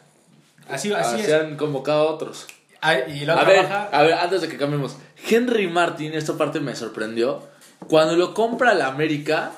Así, así Así es. han convocado a otros. Ah, y la A ver, baja. a ver, antes de que cambiemos. Henry Martin, esta parte me sorprendió. Cuando lo compra la América,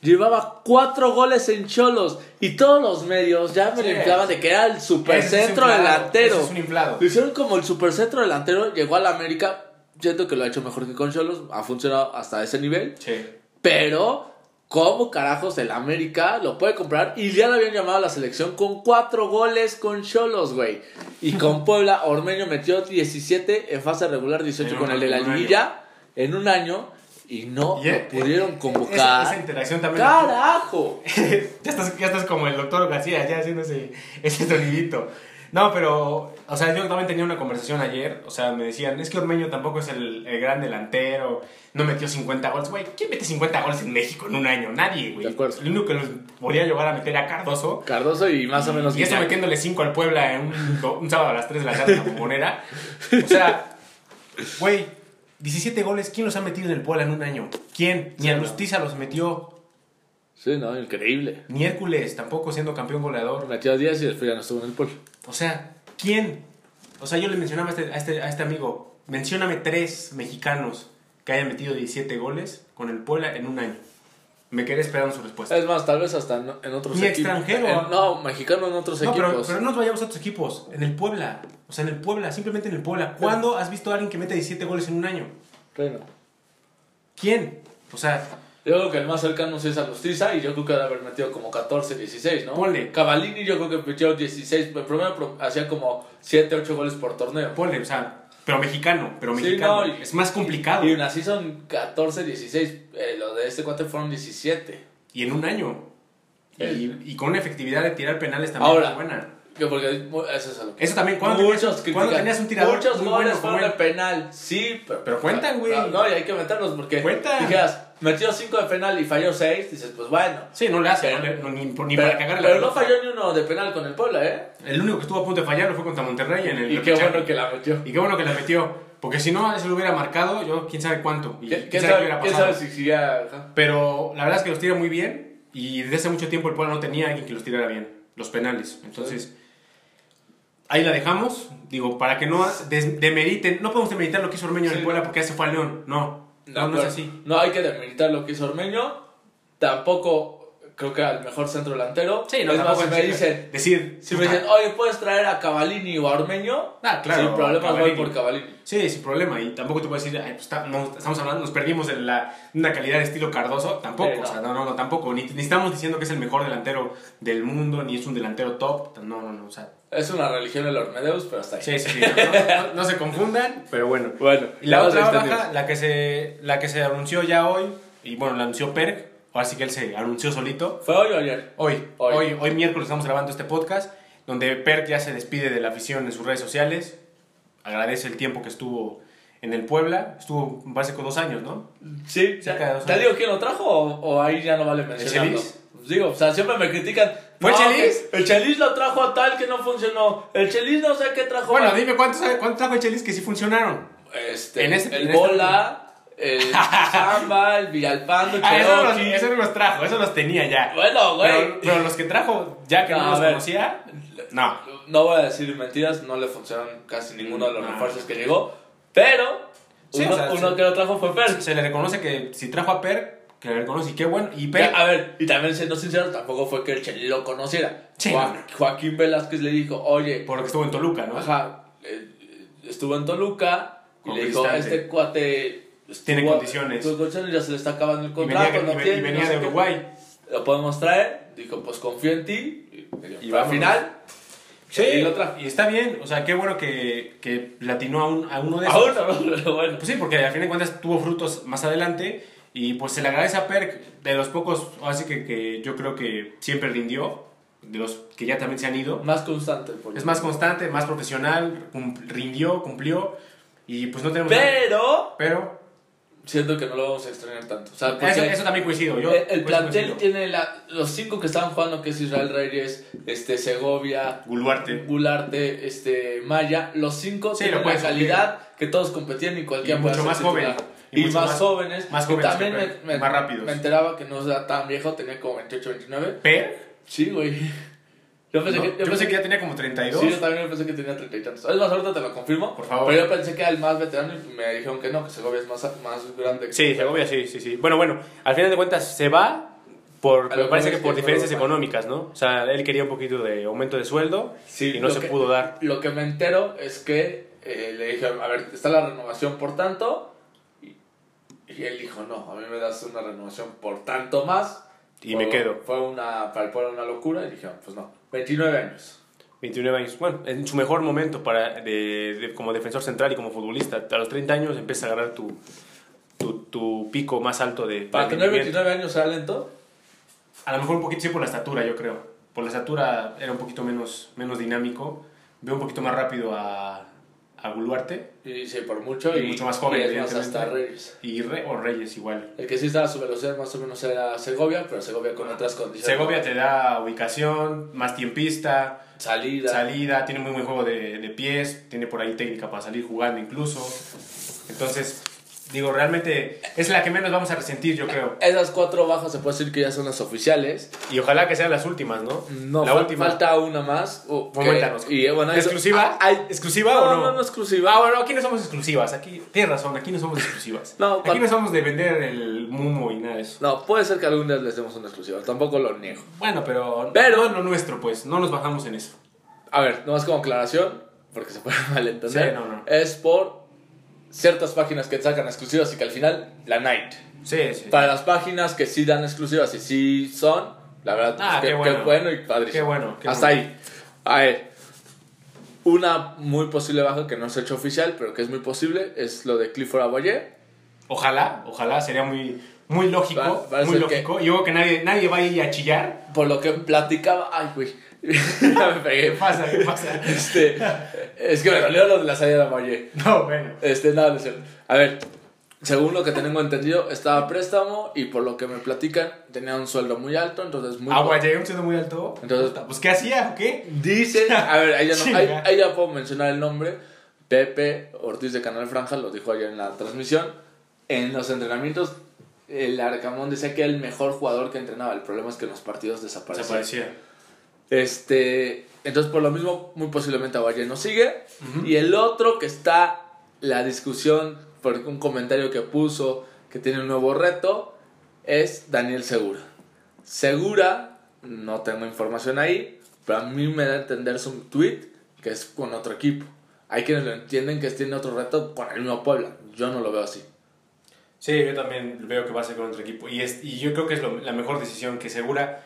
llevaba cuatro goles en Cholos. Y todos los medios ya me Sí. lo inflaban de que era el supercentro es delantero. es un inflado. Lo hicieron como el supercentro delantero, llegó a la América. Siento que lo ha hecho mejor que con Cholos, ha funcionado hasta ese nivel. Sí. Pero, ¿cómo carajos el América lo puede comprar? Y ya lo habían llamado a la selección con cuatro goles con Cholos, güey. Y con Puebla, Ormeño metió 17 en fase regular, 18 En con el de la liguilla en un año. Y no Y, lo pudieron Esa, convocar. esa interacción también. ¡Carajo! ya, estás, ya estás como el doctor García, ya haciendo ese, ese sonidito. No, pero, o sea, yo también tenía una conversación ayer, o sea, me decían, es que Ormeño tampoco es el, el gran delantero, no metió 50 goles. Güey, ¿quién mete 50 goles en México en un año? Nadie, güey. De acuerdo. El único que los podía llegar a meter a Cardoso. Cardoso y más o menos. Y eso metiéndole 5 al Puebla en un, do- un sábado a las 3 de la tarde en la bombonera. O sea, güey, 17 goles, ¿quién los ha metido en el Puebla en un año? ¿Quién? Ni Sí, a no. Lustiza los metió, Sí, no, increíble. ni Hércules tampoco siendo campeón goleador. Metió a 10 y después ya no estuvo en el pueblo. O sea, ¿quién? O sea, yo le mencionaba a este, a este, a este amigo, mencióname tres mexicanos que hayan metido 17 goles con el Puebla en un año. Me quedé esperando su respuesta. Es más, tal vez hasta en, en otros Ni equipos. extranjero. En- no, mexicano en otros No, pero, equipos. pero no nos vayamos a otros equipos. En el Puebla. O sea, en el Puebla, simplemente en el Puebla. ¿Cuándo has visto a alguien que mete 17 goles en un año? Bueno. ¿Quién? O sea, Yo creo que el más cercano sí es a Lustiza y yo creo que debe haber metido como 14, 16, ¿no? Ponle. Cavallini yo creo que metió 16, el promedio pro- hacía como 7, 8 goles por torneo. ponle, o sea, pero mexicano, pero Sí, mexicano. no, y- es más complicado. Y aún así son 14, 16, eh, los de este cuate fueron 17. Y en un año. Y, El- y con una efectividad de tirar penales también Ahora, muy buena. Que porque eso es que... Eso también, ¿cuándo Muchos tenías, critican. ¿cuándo tenías un tirador Muchos muy goles bueno como fueron de penal, sí, pero... Pero cuentan, güey. No, no, y hay que meterlos porque... Cuentan. Dijeras, metió 5 de penal y falló 6, dices, pues bueno. Sí, no le hace, Pero- no ni, ni pero para cagar la pero no falló ni uno de penal con el Puebla, ¿eh? El único que estuvo a punto de fallar fue contra Monterrey en el Y qué bueno que la metió. Y qué bueno que la metió. Porque si no, se lo hubiera marcado, yo quién sabe cuánto. Y ¿Quién, quién quién sabe hubiera quién pasado. sabe si ajá. Pero la verdad es que los tira muy bien. Y desde hace mucho tiempo el Puebla no tenía alguien que los tirara bien. Los penales. Entonces, ahí la dejamos. Digo, para que no demeriten. No podemos demeritar lo que hizo Ormeño en Sí. el Puebla porque ya se fue a León. No. No, no, es así. No hay que demeritar lo que hizo Ormeño. Tampoco creo que al mejor centro delantero. Sí, no, es más, si me dicen, Decir. si me dicen, oye, ¿puedes traer a Cavallini o a Ormeño? Ah, claro, Sin problemas voy por Cavallini. Sí, sin problema. Y tampoco te puedo decir, ay, pues está- no, estamos hablando, nos perdimos de la, una calidad de estilo Cardoso. Tampoco, Sí, no. o sea, no, no, no, tampoco. Ni, ni estamos diciendo que es el mejor delantero del mundo, ni es un delantero top. No, no, no, o sea. Es una religión el Ormedeus, pero hasta ahí. Sí, sí, sí. No, no- se confundan, pero bueno. Bueno, Y la otra baja, la que, se, la que se anunció ya hoy, y bueno, la anunció Perk, ahora sí que él se anunció solito. ¿Fue hoy o ayer? Hoy, hoy, Hoy. hoy, miércoles estamos grabando este podcast, donde Perk ya se despide de la afición en sus redes sociales. Agradece el tiempo que estuvo en el Puebla. Estuvo, que dos años, ¿no? Sí, Cerca de dos ¿Te digo quién lo trajo o, o ahí ya no vale mencionarlo? Chelis? Pues digo, o sea, siempre me critican. ¿Fue no, Chelis? El Chelis lo trajo a tal que no funcionó. El Chelis no sé qué trajo. Bueno, dime cuántos, cuántos trajo el Chelis que sí funcionaron. Este, en ese- el en este- Bola, el Samba, el Villalpando, Ah, eso los, eso los trajo, eso los tenía ya. Bueno, güey. Pero, pero los que trajo, ya que no, No, los ver. conocía, no. No voy a decir mentiras, no le funcionan casi ninguno de los No. refuerzos que llegó. Pero, Sí, uno, o sea, uno sí. que lo trajo fue Per. Se le reconoce que si trajo a Per, que le reconoce y qué bueno. Y Per, Ya, a ver, y también siendo sincero, tampoco fue que el Chelis lo conociera. Sí, Joa-. Joaquín Velázquez le dijo, oye, por lo que estuvo en Toluca, ¿no? Ajá, eh, estuvo en Toluca, Y le dijo, este cuate... Tiene condiciones. Tus condiciones ya se le está acabando el Y contrato, venía, no y tiene, venía no de qué. Uruguay. Lo podemos traer. Dijo, pues confío en ti. Y, Y y al final... Sí, Y lo y está bien, o sea, qué bueno que, que latinó a, un- a uno de esos. Aún no, pero bueno. Pues sí, porque al fin de cuentas tuvo frutos más adelante y pues se le agradece a Perk de los pocos, así que, que yo creo que siempre rindió, de los que ya también se han ido. Más constante. por Es más constante, más profesional, cum- rindió, cumplió y pues no tenemos... Pero... Pero Siento que no lo vamos a extrañar tanto. O sea, eso, eso también coincido. Yo, el, el pues, plantel coincido. tiene la- los cinco que estaban jugando, que es Israel Reyes, este, Segovia, Guluarte. Gularte, este, Maya, los cinco Sí, tienen lo la calidad que todos competían y cualquiera Y puede mucho más joven. Y, Y mucho más, más- jóvenes. más que jóvenes también que me, me- más rápidos. me enteraba que no era tan viejo, tenía como 28, 29. Per, Sí, güey. Yo pensé, ¿no? que, yo pensé que ya tenía como 32. Sí, yo también pensé que tenía 30 y tantos. Es más, ahorita te lo confirmo. Por favor. Pero yo pensé que era el más veterano y me dijeron que no, que Segovia es más, más grande. que- Sí, Segovia sí, sí, sí. Bueno, bueno, al final de cuentas se va por, me parece que por que diferencias económicas, ¿no? O sea, él quería un poquito de aumento de sueldo Sí, y no se que- pudo dar. Lo que me entero es que eh, le dije, a ver, está la renovación por tanto. Y, y él dijo, no, a mí me das una renovación por tanto más. Y Fue- me quedo. Fue una, para el pueblo una locura. Y dije, pues no, 29 años. 29 años. Bueno, en su mejor momento para de, de- como defensor central y como futbolista. A los 30 años empieza a agarrar tu, tu, tu pico más alto de Para tener rendimiento. 29 años era lento. A lo mejor un poquito sí por la estatura, yo creo. Por la estatura era un poquito menos, menos dinámico. Veo un poquito más rápido a, a Guluarte Y sí, por mucho. Y mucho más joven, y más, hasta Reyes. y Re- o Reyes igual. El que sí estaba a su velocidad más o menos era Segovia, pero Segovia con otras condiciones. Segovia te da ubicación, más tiempista, Salida. salida, tiene muy buen juego de, de pies, tiene por ahí técnica para salir jugando incluso. Entonces, digo, realmente es la que menos vamos a resentir, yo creo. Esas cuatro bajas se puede decir que ya son las oficiales. Y ojalá que sean las últimas, ¿no? No, la fal- última. falta una más. que- Coméntanos. Y, bueno, eso- ¿Exclusiva? hay- ¿Exclusiva no, o no? No, no, exclusiva. Ah, bueno, aquí no somos exclusivas. Aquí, tienes razón, aquí no somos exclusivas. No, aquí no somos de vender el mumo y nada de eso. No, puede ser que algún día les demos una exclusiva. Tampoco lo niego. Bueno, pero, Pero- no lo nuestro, pues. No nos bajamos en eso. A ver, nomás como aclaración, porque se puede malentender. Sí, no, no. Es por ciertas páginas que sacan exclusivas y que al final la night. Sí, sí. Para las páginas que sí dan exclusivas y sí son, la verdad, Ah, pues, qué bueno. y padrísimo. Qué bueno, qué Hasta bueno. ahí. A ver, una muy posible baja que no se ha hecho oficial, pero que es muy posible, es lo de Clifford Aboye. Ojalá, ojalá, sería muy, muy lógico. Pa- parece muy que- lógico. Yo creo que nadie, nadie va a ir a chillar. Por lo que platicaba, ay, güey, ya me ¿Qué pegué. pasa? ¿Qué pasa? Este, es que me dolió lo de la salida de Aboye. No, bueno. Este, nada, no. A ver, según lo que tengo entendido, estaba a préstamo y por lo que me platican, tenía un sueldo muy alto, entonces muy... Agua, llegué a un sitio muy alto. Entonces- pues, ¿qué hacía o qué? Dice, a ver, ahí ya, no, ahí, ahí ya puedo mencionar el nombre. Pepe Ortiz de Canal Franja lo dijo ayer en la transmisión. En los entrenamientos, el Arcamón decía que era el mejor jugador que entrenaba. El problema es que en los partidos desaparecía. Desaparecía. Este, entonces, por lo mismo, muy posiblemente no sigue. Y el otro que está la discusión por un comentario que puso que tiene un nuevo reto es Daniel Segura. Segura, no tengo información ahí, pero a mí me da a entender su tweet que es con otro equipo. Hay quienes lo entienden que tiene otro reto con el mismo Puebla. Yo no lo veo así. Sí, yo también veo que va a ser con otro equipo. Y, es, y yo creo que es lo- la mejor decisión que segura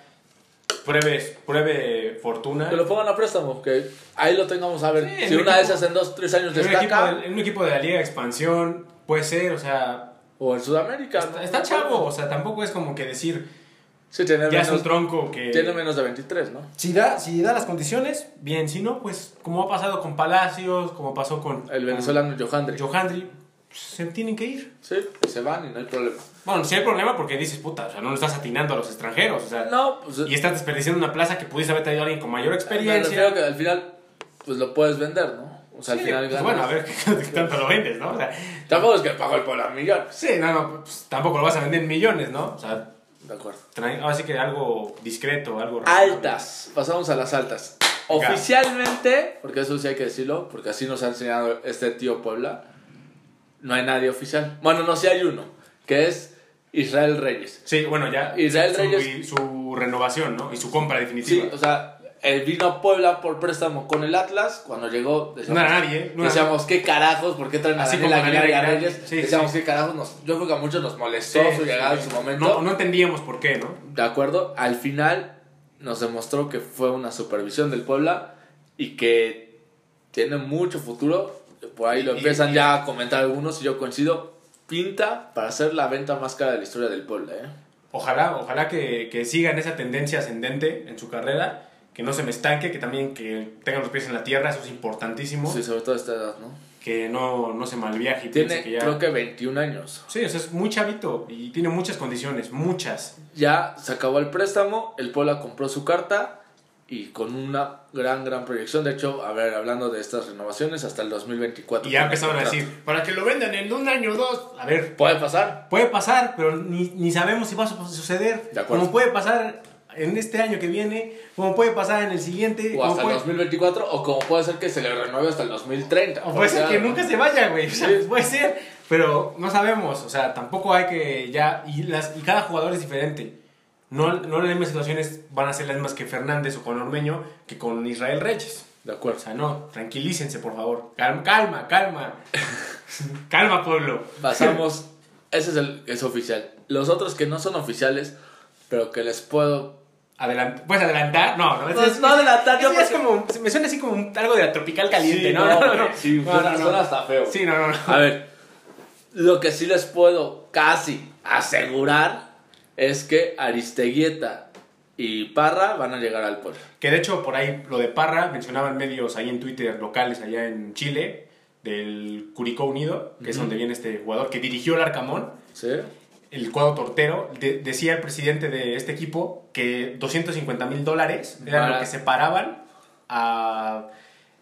pruebe, pruebe fortuna. Que lo pongan a préstamo, que ahí lo tengamos a ver. Sí, si una un de equipo- esas en dos, tres años En un, equipo destaca, de, en un equipo de la Liga de Expansión puede ser, o sea, o en Sudamérica. está, chavo, o sea, tampoco es como que decir, Sí, tiene ya es un tronco que... tiene menos de 23, ¿no? Si da, si da las condiciones, bien, si no, pues como ha pasado con Palacios, como pasó con El venezolano Johandri. Johandri, se tienen que ir. Sí, se van y no hay problema. Bueno, si hay problema porque dices, puta, o sea, no lo estás atinando a los extranjeros, o sea, No, pues y estás desperdiciando una plaza que pudiste haber traído a alguien con mayor experiencia. refiero que al final pues lo puedes vender, ¿no? O sea, al Sí, final pues, bueno, a ver qué, tanto lo vendes, ¿no? O sea, Tampoco es que pagó el Puebla millones. sí, no, no, pues, tampoco lo vas a vender en millones, ¿no? O sea, De acuerdo. trae- ahora sí que algo discreto, algo... Altas. Pasamos a las altas. Oficialmente, porque eso sí hay que decirlo, porque así nos ha enseñado este tío Puebla, no hay nadie oficial. Bueno, no, sí hay uno, que es Israel Reyes. Sí, bueno, ya Israel su, Reyes- su renovación, ¿no? Y su compra Sí, definitiva. o sea, Él vino a Puebla por préstamo con el Atlas. Cuando llegó, decíamos, No era nadie. No decíamos qué carajos, ¿por qué traen a Así Daniel como Aguilar y a Daniel Reyes? Aguilar. Sí, decíamos sí. qué carajos. Nos, yo creo que a muchos nos molestó Sí, su llegada sí, en su sí. momento. No, no entendíamos por qué, ¿no? De acuerdo, al final nos demostró que fue una supervisión del Puebla y que tiene mucho futuro. Por ahí lo empiezan ya a comentar algunos y yo coincido. Pinta para ser la venta más cara de la historia del Puebla, ¿eh? Ojalá, ojalá que, que sigan esa tendencia ascendente en su carrera, que no se me estanque, que también que tengan los pies en la tierra, eso es importantísimo, Sí, sobre todo a esta edad, ¿no? que no, no se malviaje y Tiene, que ya... creo que 21 años. Sí, o sea, es muy chavito y tiene muchas condiciones, muchas. Ya se acabó el préstamo, el Puebla compró su carta y con una gran, gran proyección. De hecho, a ver, hablando de estas renovaciones, hasta el 2024. Y ya el empezaron a decir, para que lo vendan en un año o dos. A ver, Puede pasar. puede pasar, pero ni, ni sabemos si va a suceder. De acuerdo. Como puede pasar en este año que viene, como puede pasar en el siguiente. O hasta el puede, 2024, o como puede ser que se le renueve hasta el 2030. o puede ser que nunca se vaya, güey. O sea, Sí. puede ser, pero no sabemos. O sea, tampoco hay que ya. Y, las, y cada jugador es diferente. No, no las mismas situaciones van a ser las mismas que Fernández o con Ormeño que con Israel Reyes. De O acuerdo. sea, no, tranquilícense, por favor. Calma, calma, calma. calma, pueblo. Pasamos. Ese es el es oficial. Los otros que no son oficiales, pero que les puedo. Adelant ¿Puedes adelantar? No, no. No, no adelantar, yo es como, me suena así como un- algo de la tropical caliente, Sí, ¿no? no, No, no, sí, No, suena- suena hasta feo. Sí, no, no, no. A ver, lo que sí les puedo casi asegurar es que Aristeguieta y Parra van a llegar al pueblo. Que de hecho, por ahí lo de Parra, mencionaban medios ahí en Twitter locales allá en Chile, del Curicó Unido, que es donde viene este jugador que dirigió el Arcamón, ¿Sí? el cuadro tortero. de- decía el presidente de este equipo que 250 mil dólares eran Para- lo que separaban a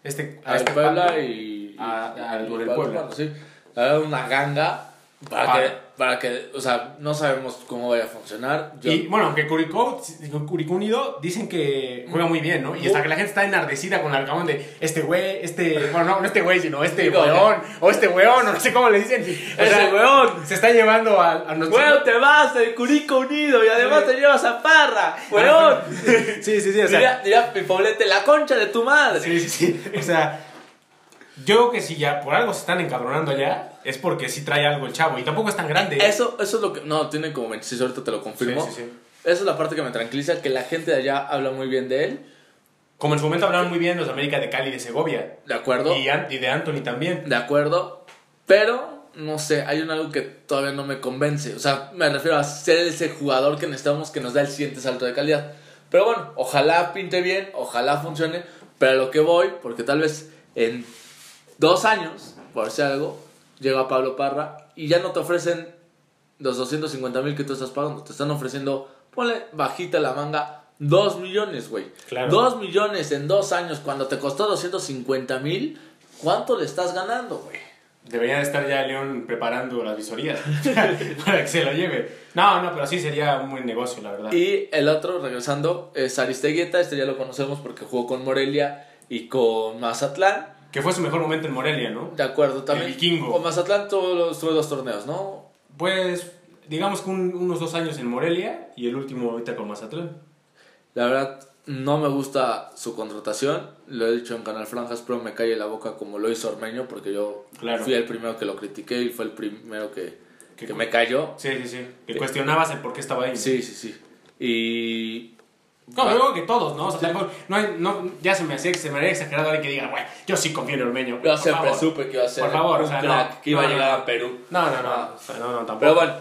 este, a este Puebla y, a- y- al y Puebla. Sí. Era una ganga para Para. que, para que, o sea, no sabemos cómo vaya a funcionar. Yo- Y bueno, aunque Curicó, Curicó Unido dicen que juega muy bien, ¿no? Y hasta que la gente está enardecida con el de este güey, este, bueno, no, no este güey, sino este que- weón, o este weón, o no sé cómo le dicen. O ¡Ese sea, weón! Se está llevando a, a nuestro... ¡Weón, te vas del Curico Unido y además Sí. te llevas a Parra! ¡Weón! Sí, sí, sí, o sea... Dirá mi poblete, la concha de tu madre. Sí, sí, sí. O sea, yo creo que si ya por algo se están encabronando allá, es porque sí trae algo el chavo. Y tampoco es tan grande. Eso, eso es lo que. No, tiene como 26, ahorita te lo confirmo. Sí, sí, sí. Esa es la parte que me tranquiliza, que la gente de allá habla muy bien de él. Como en su momento hablaban muy bien los de América de Cali y de Segovia. De acuerdo. Y de Anthony también. De acuerdo. Pero, no sé, hay un algo que todavía no me convence. O sea, me refiero a ser ese jugador que necesitamos que nos da el siguiente salto de calidad. Pero bueno, ojalá pinte bien, ojalá funcione. Pero a lo que voy, porque tal vez en dos años, por decir algo, llega Pablo Parra y ya no te ofrecen los 250 mil que tú estás pagando. Te están ofreciendo, ponle bajita la manga, 2 millones, güey. Claro. 2 millones en dos años cuando te costó 250 mil. ¿Cuánto le estás ganando, güey? Debería de estar ya León preparando las visorías para que se lo lleve. No, no, pero sí sería un buen negocio, la verdad. Y el otro, regresando, es Aristeguieta. Este ya lo conocemos porque jugó con Morelia y con Mazatlán. Que fue su mejor momento en Morelia, ¿no? De acuerdo, también. El vikingo. Con Mazatlán tuvo los, dos torneos, ¿no? Pues, digamos que un- unos dos años en Morelia y el último ahorita con Mazatlán. La verdad, no me gusta su contratación. Lo he dicho en Canal Franjas, pero me cae la boca como lo hizo Ormeño, porque yo Claro. fui el primero que lo critiqué y fue el primero que, Que que me cayó. Sí, sí, sí. Que cuestionabas el por qué estaba ahí. Sí, sí, sí. Y. No, yo creo que todos, ¿no? O sea, tampoco- no, hay- no, ya se me hace, se me haría exagerado alguien que diga, güey, yo sí confío en Ormeño. Yo siempre favor". supe que iba a ser Por favor, un o sea, crack, no, que iba no, a llegar no. a Perú. No, no, no. o sea, no, no, tampoco. Pero bueno,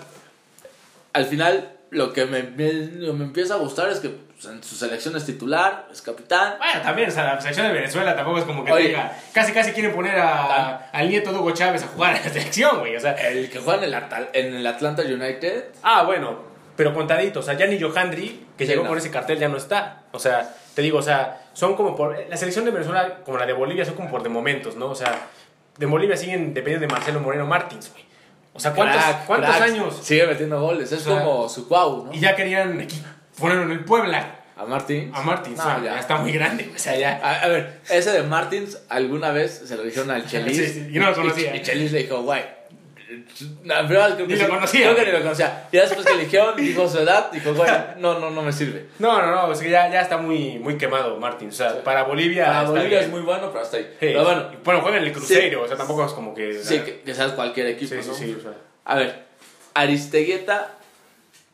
al final lo que me, me, me empieza a gustar es que pues, en su selección es titular, es capitán. Bueno, también, o sea, la selección de Venezuela tampoco es como que Oye. diga, casi casi quieren poner a, al nieto de Hugo Chávez a jugar en la selección, güey, o sea. El que juega en el, Atal- en el Atlanta United. Ah, bueno, pero contadito, o sea, Gianni Johandri, que Sí, llegó no. con ese cartel, ya no está. O sea, te digo, o sea, son como por. La selección de Venezuela, como la de Bolivia, son como por de momentos, ¿no? O sea, de Bolivia siguen dependiendo de Marcelo Moreno Martins, güey. O sea, ¿cuántos, Crack, ¿cuántos crack. años? Sigue metiendo goles, es O sea, como su cuau, ¿no? Y ya querían aquí ponerlo en el Puebla. A Martins. A Martins, No, o sea, ya. ya está muy grande, o sea, ya. A, a ver, ese de Martins alguna vez se lo dijeron al Chelis. Sí, sí, yo no lo conocía. Y, y Chelis le dijo, güey, La vez creo que Ni lo sí, conocía. Creo que ni lo conocía. Y después que eligió, dijo su edad, dijo, güey, no, no, no me sirve. No, no, no, es que ya, ya está muy, muy quemado Martín. O sea, para Bolivia. Para Bolivia bien. es muy bueno, pero hasta ahí. Sí. Pero bueno, bueno, juega en el Cruzeiro, o sea, tampoco es como que. sí, que, que seas cualquier equipo, sí, sí, ¿no? sí, o sea. A ver, Aristegueta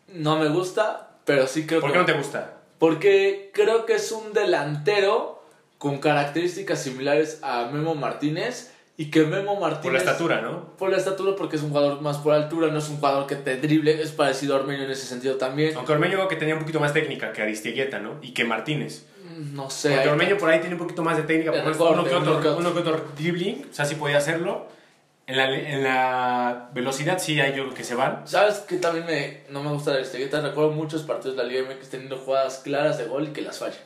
no me gusta, pero sí creo ¿Por que... qué no te gusta? Porque creo que es un delantero con características similares a Memo Martínez y que Memo Martínez... Por la estatura, ¿no? Por la estatura, porque es un jugador más por altura, no es un jugador que te drible, es parecido a Ormeño en ese sentido también. Aunque Ormeño creo que tenía un poquito más técnica que Aristigueta, ¿no? Y que Martínez. No sé. Porque Ormeño por ahí tiene un poquito más de técnica, por recorte, uno, que otro, uno que otro. uno que otro dribbling, o sea, sí podía hacerlo. En la, en la velocidad sí hay yo que se van. ¿Sabes que también me, no me gusta de Aristegueta? Recuerdo muchos partidos de la Liga MX teniendo jugadas claras de gol y que las falla.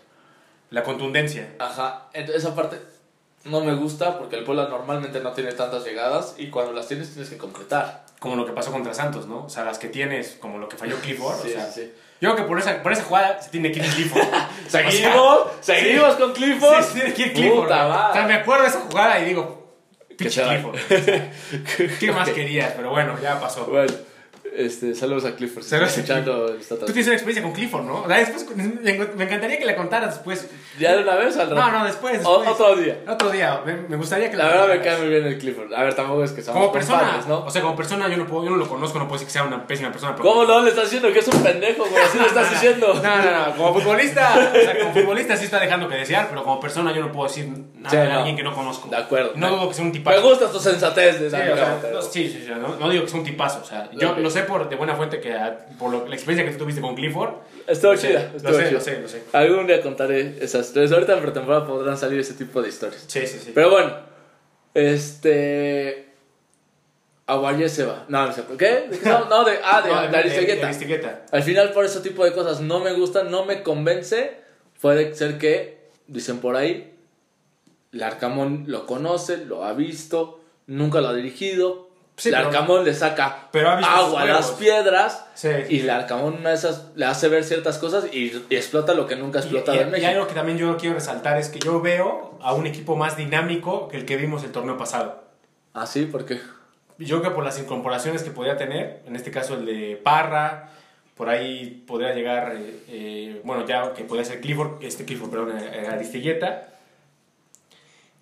La contundencia. Ajá, entonces esa parte no me gusta porque el Puebla normalmente no tiene tantas llegadas y cuando las tienes tienes que concretar. Como lo que pasó contra Santos, ¿no? O sea, las que tienes, como lo que falló Clifford. Sí, o sea. Yo creo que por esa, por esa jugada se tiene que ir Clifford. Seguimos, seguimos con Clifford. Sí, sí, tiene que ir Clifford. Puta o sea, me acuerdo de esa jugada y digo, pinche se. Clifford. ¿Qué más querías? Pero bueno, ya pasó. Bueno, este, saludos a Clifford. si Saludos escuchando esta Tú tienes una experiencia con Clifford, ¿no? O sea, después, me me encantaría que la contaras después. ¿Ya de una vez al rato? No, no, después. O- otro día. Otro día. Me, me gustaría que La verdad me cae muy bien el Clifford. A ver, tampoco es que somos Como persona, ¿no? o sea, como persona yo no puedo, yo no lo conozco, no puedo decir que sea una pésima persona. pero- ¿Cómo no? Le estás diciendo que es un pendejo, güey. Así le estás diciendo. No, no, no, como futbolista, o sea, como futbolista sí está dejando que desear, pero como persona yo no puedo decir nada Sí, de no. alguien que no conozco. De acuerdo. No dudo que sea un Me tipazo. gusta tu sensatez de Sí, o sea, no, sí, sí, sí, no, no digo que sea un tipazo, o sea, yo lo sé por de buena fuente que ah, por lo- la experiencia que tú tuviste con Clifford. Estuvo chida. Lo sé, lo sé, lo sé. Algún día contaré esas historias. Ahorita en pretemporada podrán salir ese tipo de historias. Sí, sí, sí. Pero bueno, este. Aguayé se va. No, no sé. ¿Qué? ¿De qué? No, de. Ah, de, No, de. Aristeguieta. Al final, por ese tipo de cosas no me gustan, no me convence. Puede ser que, dicen por ahí, Larcamón lo conoce, lo ha visto, nunca lo ha dirigido. Sí, pero- Larcamón le saca agua a las piedras. Sí. Y Larcamón una de esas le hace ver ciertas cosas y, y explota lo que nunca ha Y, explotado y- en y México. algo que también yo quiero resaltar es que yo veo a un equipo más dinámico que el que vimos el torneo pasado. ¿Ah, sí? ¿Por qué? Yo creo que por las incorporaciones que podría tener, en este caso el de Parra, por ahí podría llegar, eh, eh, bueno, ya que podría ser Clifford, este Clifford, perdón, eh, Aristigueta.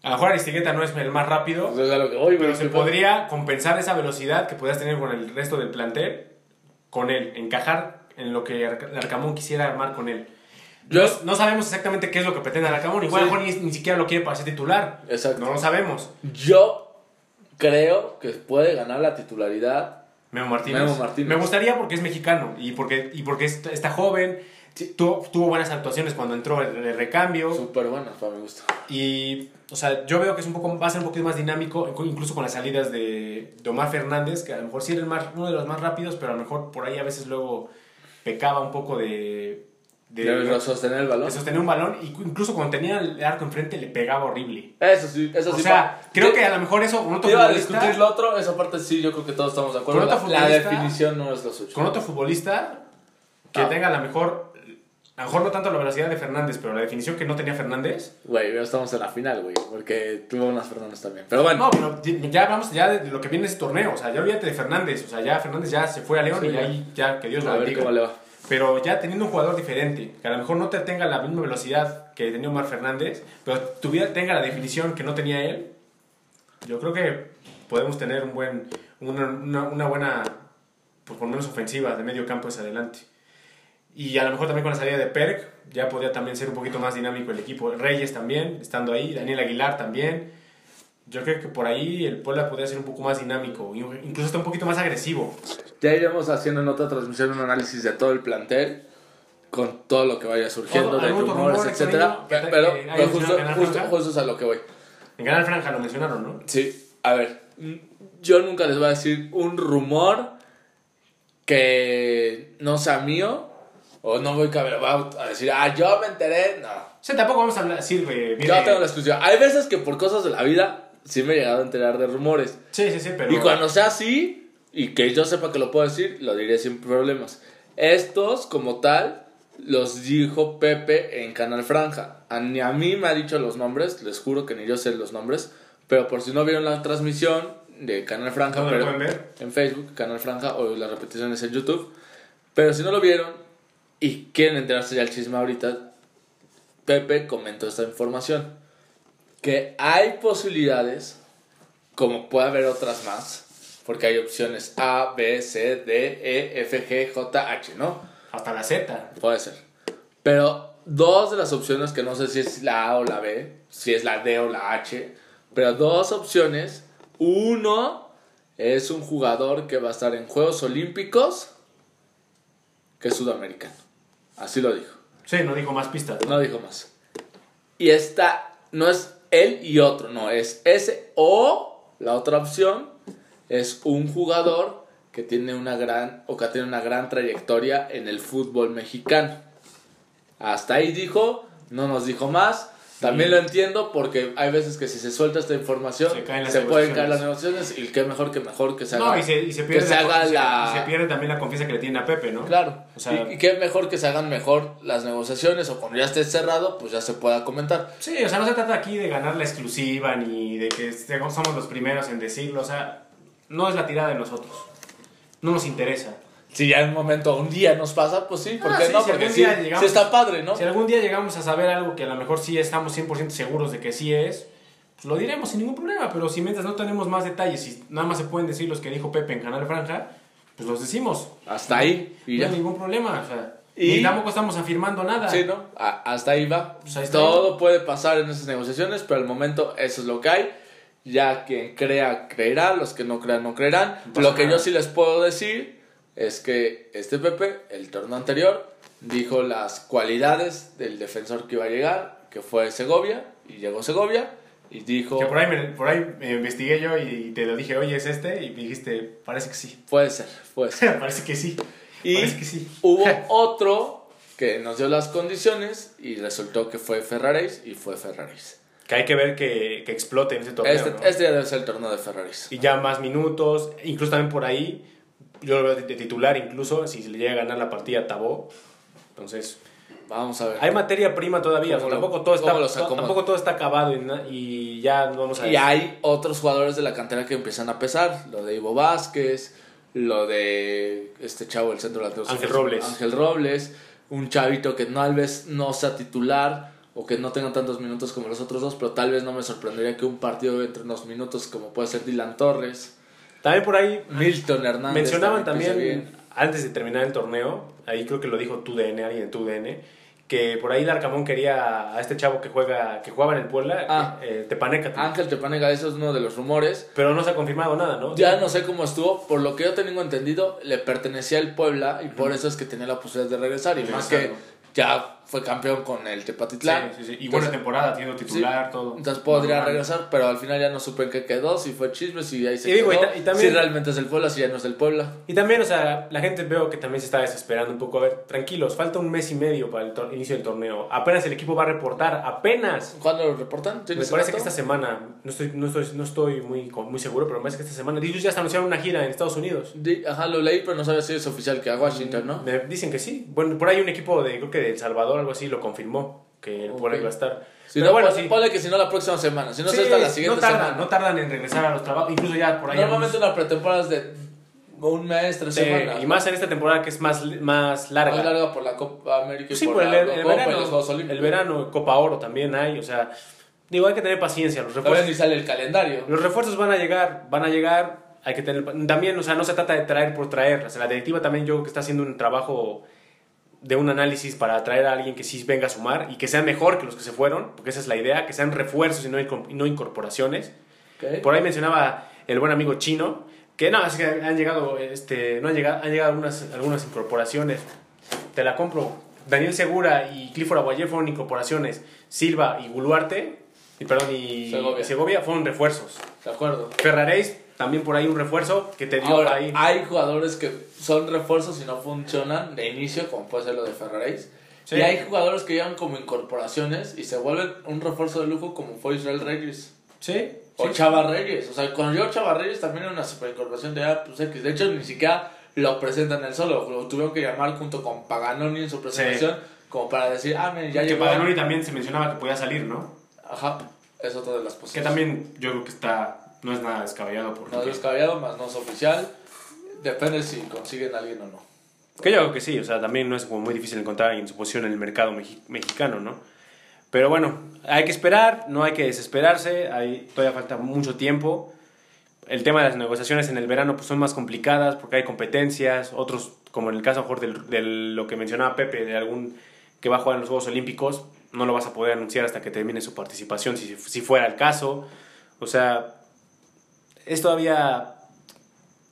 A lo mejor Aristigueta no es el más rápido, Pues es a lo que voy, pero se podría compensar esa velocidad que podrías tener con el resto del plantel, con él, encajar en lo que Arca- Arcamón quisiera armar con él. Yo- no, no sabemos exactamente qué es lo que pretende Arcamón, igual Sí. ni, ni siquiera lo quiere para ser titular. Exacto. No lo sabemos. Yo creo que puede ganar la titularidad. Memo Martínez. Memo Martínez. Me gustaría porque es mexicano y porque, y porque está, está tuvo, tuvo buenas actuaciones cuando entró el, el recambio Súper buena, para mi gusto. y, o sea, yo veo que es un poco, va a ser un poquito más dinámico, incluso con las salidas de, de Omar Fernández, que a lo mejor sí era el más, uno de los más rápidos, pero a lo mejor por ahí a veces luego pecaba un poco de... de, Debe sostener el balón. de sostener un balón y incluso cuando tenía el arco enfrente le pegaba horrible. Eso sí, eso O sí. sea, pa- creo Te- que a lo mejor eso con otro iba a futbolista- discutir lo otro, esa parte sí, yo creo que todos estamos de acuerdo. Con otro La, la definición no es lo suyo. con otro futbolista que Ah. tenga la mejor, a lo mejor no tanto la velocidad de Fernández, pero la definición que no tenía Fernández. Güey, ya estamos en la final, güey, porque tuvo unas Fernández también. Pero bueno, No, pero ya hablamos ya de lo que viene ese torneo, o sea, ya olvídate de Fernández, o sea, ya Fernández ya se fue a León Sí, y ya. ahí ya que Dios lo a ver bendiga. cómo le va. Pero ya teniendo un jugador diferente, que a lo mejor no te tenga la misma velocidad que tenía Omar Fernández, pero tuviera, tenga la definición que no tenía él, yo creo que podemos tener un buen, una, una, una buena, pues por lo menos ofensiva de medio campo hacia adelante. Y a lo mejor también con la salida de Perk, ya podría también ser un poquito más dinámico el equipo. Reyes también, estando ahí, Daniel Aguilar también. Yo creo que por ahí el Puebla podría ser un poco más dinámico, incluso está un poquito más agresivo. Ya iremos haciendo en otra transmisión un análisis de todo el plantel, con todo lo que vaya surgiendo, de rumores, que- Pero, pero justo, justo, justo es a lo que voy. En Canal Franja lo mencionaron, ¿no? Sí, a ver, yo nunca les voy a decir un rumor que no sea mío, o no voy a a decir, ah, yo me enteré, no. O sea, tampoco vamos a hablar, decir, güey, Yo tengo la exclusiva. Hay veces que por cosas de la vida sí me he llegado a enterar de rumores. Sí, sí, sí, pero... Y cuando sea así, y que yo sepa que lo puedo decir, lo diré sin problemas. Estos, como tal, los dijo Pepe en Canal Franja. A, ni a mí me ha dicho los nombres, les juro que ni yo sé los nombres, pero por si no vieron la transmisión, de Canal Franja, ¿Dónde lo pero pueden ver? en Facebook, Canal Franja, o las repeticiones en YouTube. Pero si no lo vieron y quieren enterarse ya el chisme ahorita, Pepe comentó esta información. Que hay posibilidades, como puede haber otras más, porque hay opciones A, B, C, D, E, F, G, J, H, ¿no? Hasta la Z. Puede ser. Pero dos de las opciones, que no sé si es la A o la B, si es la D o la H, pero dos opciones. Uno es un jugador que va a estar en Juegos Olímpicos que es sudamericano. Así lo dijo. Sí, no dijo más pistas. No dijo más. Y esta no es él y otro, no, es ese o la otra opción es un jugador que tiene una gran o que tiene una gran trayectoria en el fútbol mexicano. Hasta ahí dijo, no nos dijo más. También lo entiendo porque hay veces que si se suelta esta información Se pueden caer las negociaciones y qué mejor que mejor que se haga. No, y se, y se que pierde se la- haga la- y se pierde también la confianza que le tiene a Pepe, ¿no? Claro. O sea- y, y qué mejor que se hagan mejor las negociaciones o cuando ya esté cerrado, pues ya se pueda comentar. Sí, o sea, no se trata aquí de ganar la exclusiva ni de que somos los primeros en decirlo. O sea, no es la tirada de nosotros. No nos interesa. Si ya en un momento, un día nos pasa, pues sí, ¿por Ah, sí, no? si Porque sí, llegamos- sí está padre, ¿no? Si algún día llegamos a saber algo que a lo mejor sí estamos 100% seguros de que sí es, pues lo diremos sin ningún problema. Pero si mientras no tenemos más detalles y nada más se pueden decir los que dijo Pepe en Canal Franja, pues los decimos. Hasta ahí. Y no ya. hay ningún problema. O sea, Y- Ni tampoco estamos afirmando nada. Sí, ¿no? A- hasta ahí va. Pues ahí está. Todo puede pasar en esas negociaciones, pero al momento eso es lo que hay. Ya quien crea, creerá. Los que no crean, no creerán. No lo que nada. yo sí les puedo decir es que este Pepe, el torneo anterior, dijo las cualidades del defensor que iba a llegar, que fue Segovia, y llegó Segovia, y dijo, Que por ahí, me, por ahí me investigué yo y te lo dije, oye, es este, y me dijiste, parece que sí. puede ser, puede ser. parece que sí. Y parece que sí. hubo otro que nos dio las condiciones y resultó que fue Ferraris y fue Ferraris. Que hay que ver que, que explote en ese torneo. Este, ¿no? este debe ser el torneo de Ferraris. Y ya más minutos, incluso también por ahí, yo lo veo de, titular incluso, si le llega a ganar la partida Tabó. Entonces, Vamos a ver. hay materia prima todavía, o sea, ¿Cómo lo- tampoco, todo está, tampoco todo está acabado y, ya no vamos a Y hay otros jugadores de la cantera que empiezan a pesar. Lo de Ivo Vázquez, lo de este chavo del centro delantero. Ángel Robles. Ángel Robles. Un chavito que tal vez no sea titular o que no tenga tantos minutos como los otros dos, pero tal vez no me sorprendería que un partido entre unos minutos como puede ser Dylan Torres, También por ahí Milton Hernández. mencionaban también, bien. antes de terminar el torneo, ahí creo que lo dijo TUDN, alguien de TUDN, que por ahí Darcamón quería a este chavo que juega que jugaba en el Puebla, Ah. eh, Tepaneca, Ángel Tepanega, eso es uno de los rumores. pero no se ha confirmado nada, ¿no? Ya no sé cómo estuvo, por lo que yo tengo entendido, le pertenecía al Puebla y por eso es que tenía la posibilidad de regresar. Y más que ya fue campeón con el Tepatitlán. Sí, sí, sí. Y buena Entonces- temporada, teniendo titular, todo. Entonces podría Normal. regresar, pero al final ya no supe en qué quedó, si fue chisme, si ahí se Y digo, y quedó, y también- si realmente es el Puebla, si ya no es el Puebla. Y también, o sea, la gente veo que también se está desesperando un poco. A ver, tranquilos, falta un mes y medio para el inicio del torneo. Apenas el equipo va a reportar, apenas. ¿Cuándo lo reportan? Me ¿Tienes parece que esta semana, no estoy, no estoy, no estoy muy, muy seguro, pero me parece que esta semana. Ellos ya hasta anunciaron una gira en Estados Unidos. Di- Ajá, lo leí, pero no sabía si es oficial que a Washington, ¿no? Me dicen que sí. Bueno, por ahí un equipo de, creo que de El Salvador, algo así, lo confirmó, que el Ok. Puebla iba a estar. Si pero no, bueno, ponle, sí. ponle que si no la próxima semana, si no Sí, es esta la siguiente no tardan, semana. no tardan en regresar a los trabajos, incluso ya por ahí. Normalmente una pretemporada es de un mes, tres semanas. y más en esta temporada que es más, más larga. Más larga por la Copa América y Sí, por, por el, la el Eurocopa y verano. los Juegos Olímpicos. El verano, Copa Oro también hay, o sea, digo, hay que tener paciencia. Los Todavía ni refuerzos, sale el calendario. los refuerzos van a llegar, van a llegar, hay que tener. También, o sea, no se trata de traer por traer. O sea, la directiva también yo creo que está haciendo un trabajo de un análisis para traer a alguien que sí venga a sumar y que sea mejor que los que se fueron, porque esa es la idea, que sean refuerzos y no, y no incorporaciones. Por ahí mencionaba el buen amigo chino, que no, es que han llegado, este, no han llegado, han llegado algunas, algunas incorporaciones. Te la compro. Daniel Segura y Clifford Aguayer fueron incorporaciones. Silva y Guluarte, y perdón, y Segovia. y Segovia fueron refuerzos. De acuerdo. Ferraréis, también por ahí un refuerzo que te dio Ahora, ahí. hay jugadores que son refuerzos y no funcionan de inicio, como puede ser lo de Ferraréis. Sí. Y hay jugadores que llegan como incorporaciones y se vuelven un refuerzo de lujo, como fue Israel Reyes. Sí. O sí. Chava Reyes. O sea, cuando llegó Chava Reyes también era una super incorporación de ah, pues, X. De hecho, ni siquiera lo presentan él solo. Lo tuvieron que llamar junto con Paganoni en su presentación, como para decir, ah, miren, ya que llegó. Paganoni también se mencionaba que podía salir, ¿no? Ajá, es otra de las Que posibilidades. también yo creo que está, No es nada descabellado. Porque... No es descabellado, más no es oficial. Depende si consiguen a alguien o no. Que yo creo que sí, o sea, también no es como muy difícil encontrar en su posición en el mercado mexicano, ¿no? Pero bueno, hay que esperar, no hay que desesperarse, hay, todavía falta mucho tiempo. El tema de las negociaciones en el verano pues, son más complicadas porque hay competencias, otros, como en el caso mejor de lo que mencionaba Pepe, de algún que va a jugar en los Juegos Olímpicos, no lo vas a poder anunciar hasta que termine su participación, si, si fuera el caso. O sea, es todavía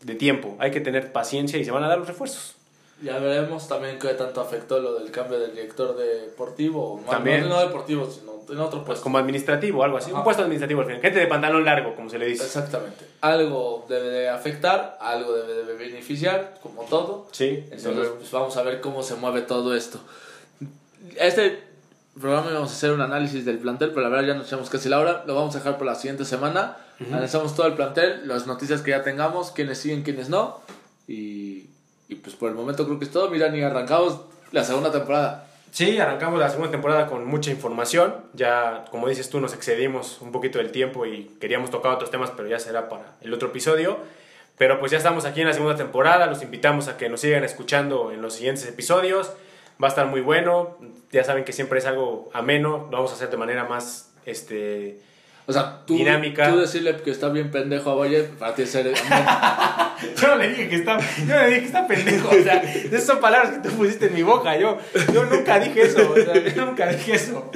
de tiempo, hay que tener paciencia y se van a dar los refuerzos. Ya veremos también qué tanto afectó lo del cambio del director deportivo. También. No, deportivo, sino en otro puesto. Como administrativo algo así. Un puesto administrativo al final. Gente de pantalón largo, como se le dice. Exactamente. Algo debe de afectar, algo debe de beneficiar, como todo. Sí. Entonces, pues vamos a ver cómo se mueve todo esto. Este programa vamos a hacer un análisis del plantel, pero la verdad ya nos echamos casi la hora. Lo vamos a dejar por la siguiente semana. Analizamos todo el plantel, las noticias que ya tengamos, quiénes siguen, quiénes no. Y, y pues por el momento creo que es todo. Mira, ni arrancamos la segunda temporada. Sí, arrancamos la segunda temporada con mucha información. Ya, como dices tú, nos excedimos un poquito del tiempo y queríamos tocar otros temas, pero ya será para el otro episodio. Pero pues ya estamos aquí en la segunda temporada. Los invitamos a que nos sigan escuchando en los siguientes episodios. Va a estar muy bueno. Ya saben que siempre es algo ameno. Lo vamos a hacer de manera más este, o sea, tú, dinámica. tú decirle que está bien pendejo a Valle, para ti ser. yo no le dije que está, yo no le dije que está pendejo. O sea, esas son palabras que tú pusiste en mi boca. Yo, yo nunca dije eso. O sea, yo nunca dije eso.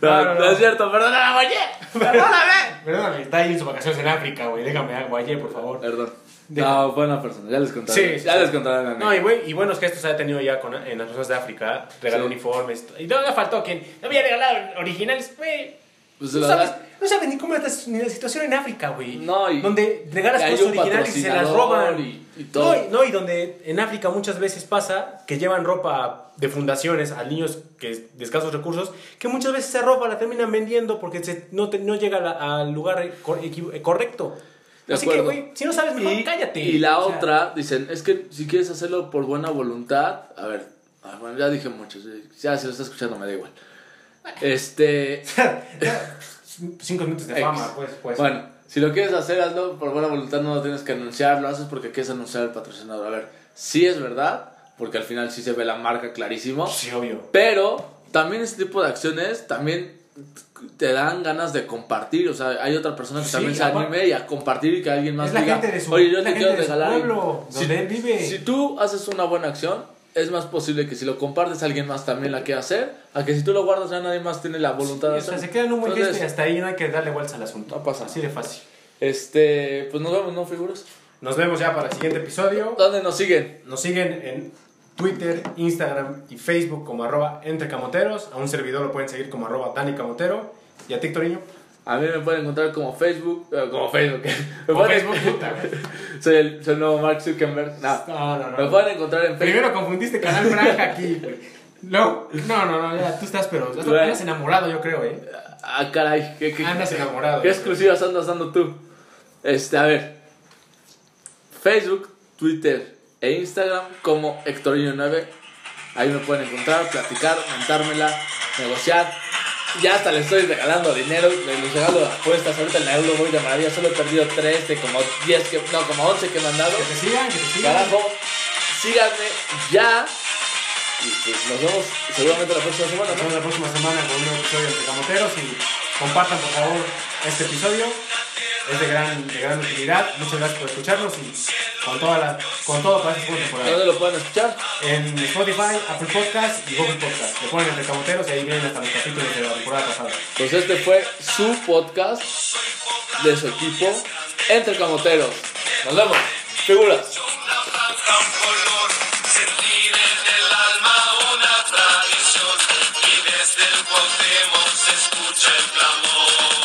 No, no, no, es cierto. Perdóname, Valle. Perdóname. Perdóname. Está ahí en sus vacaciones en África, güey. Déjame a Valle, por favor. Perdón. No, buena persona, ya les contaré. Sí, ya les contaré. No, y, y buenos gestos ha tenido ya con, en las personas de África. Regaló uniformes. Y no le faltó quien no había regalado originales. Güey. Pues no, sabes, no sabes ni cómo es la situación en África, güey. No, y, donde regalas cosas originales y se las roban. Y, y todo. No, y, no, y donde en África muchas veces pasa que llevan ropa de fundaciones a niños que de escasos recursos, que muchas veces esa ropa la terminan vendiendo porque se, no, no llega al lugar correcto. Así que, güey, si no sabes mejor, cállate. Y la otra, dicen, es que si quieres hacerlo por buena voluntad, a ver, ah, bueno, ya dije mucho, ya si lo está escuchando me da igual. Este. Cinco minutos de fama, pues, pues. Bueno, si lo quieres hacer, hazlo por buena voluntad, no lo tienes que anunciar, lo haces porque quieres anunciar al patrocinador. A ver, sí es verdad, porque al final sí se ve la marca clarísimo. Sí, obvio. Pero también este tipo de acciones también te dan ganas de compartir, o sea, hay otra persona que también se anime y a compartir y que alguien más diga, oye, yo te quiero regalar. Pueblo, si, donde él vive. si tú haces una buena acción, es más posible que si lo compartes alguien más también la quiera hacer, a que si tú lo guardas ya nadie más tiene la voluntad de hacerlo. se queda en un buen gesto y hasta ahí no hay que darle vuelta al asunto. No pasa. Así de fácil. Este, pues nos vemos, ¿no, figuras? Nos vemos ya para el siguiente episodio. ¿Dónde nos siguen? Nos siguen en Twitter, Instagram y Facebook como arroba entrecamoteros. A un servidor lo pueden seguir como arroba Dani Camotero. ¿Y a ti, Toriño? A mí me pueden encontrar como Facebook, eh, como Facebook. Como Facebook, soy, el, soy el nuevo Mark Zuckerberg. No, no, no. Me pueden encontrar en Facebook. Primero confundiste Canal Franja aquí, No, no, no, no, ya, tú estás, pero estás, andas enamorado, yo creo, ¿eh? Ah, caray. ¿qué, qué, andas enamorado. ¿Qué exclusivas andas dando tú? Este, a ver. Facebook, Twitter e Instagram como Hectorinho9. Ahí me pueden encontrar, platicar, montármela, negociar ya hasta le estoy regalando dinero, le regalo apuestas. Ahorita en el euro voy de maravilla, solo he perdido 3 de como 10, que, no, como 11 que he mandado. Que te sigan, que te sigan. Carajo, síganme ya. Y pues nos vemos seguramente la próxima semana, Nos vemos la próxima semana con un nuevo episodio de Camoteros y compartan por favor este episodio es de gran, de gran utilidad. Muchas gracias por escucharnos y con, toda la, con todo para esta temporada. ¿Dónde lo pueden escuchar? En Spotify, Apple Podcast y Google Podcast. Le ponen entre camoteros y ahí vienen hasta los capítulos de la temporada pasada. Pues este fue su podcast de su equipo, Entre Camoteros. Nos vemos. Figuras. escucha el clamor.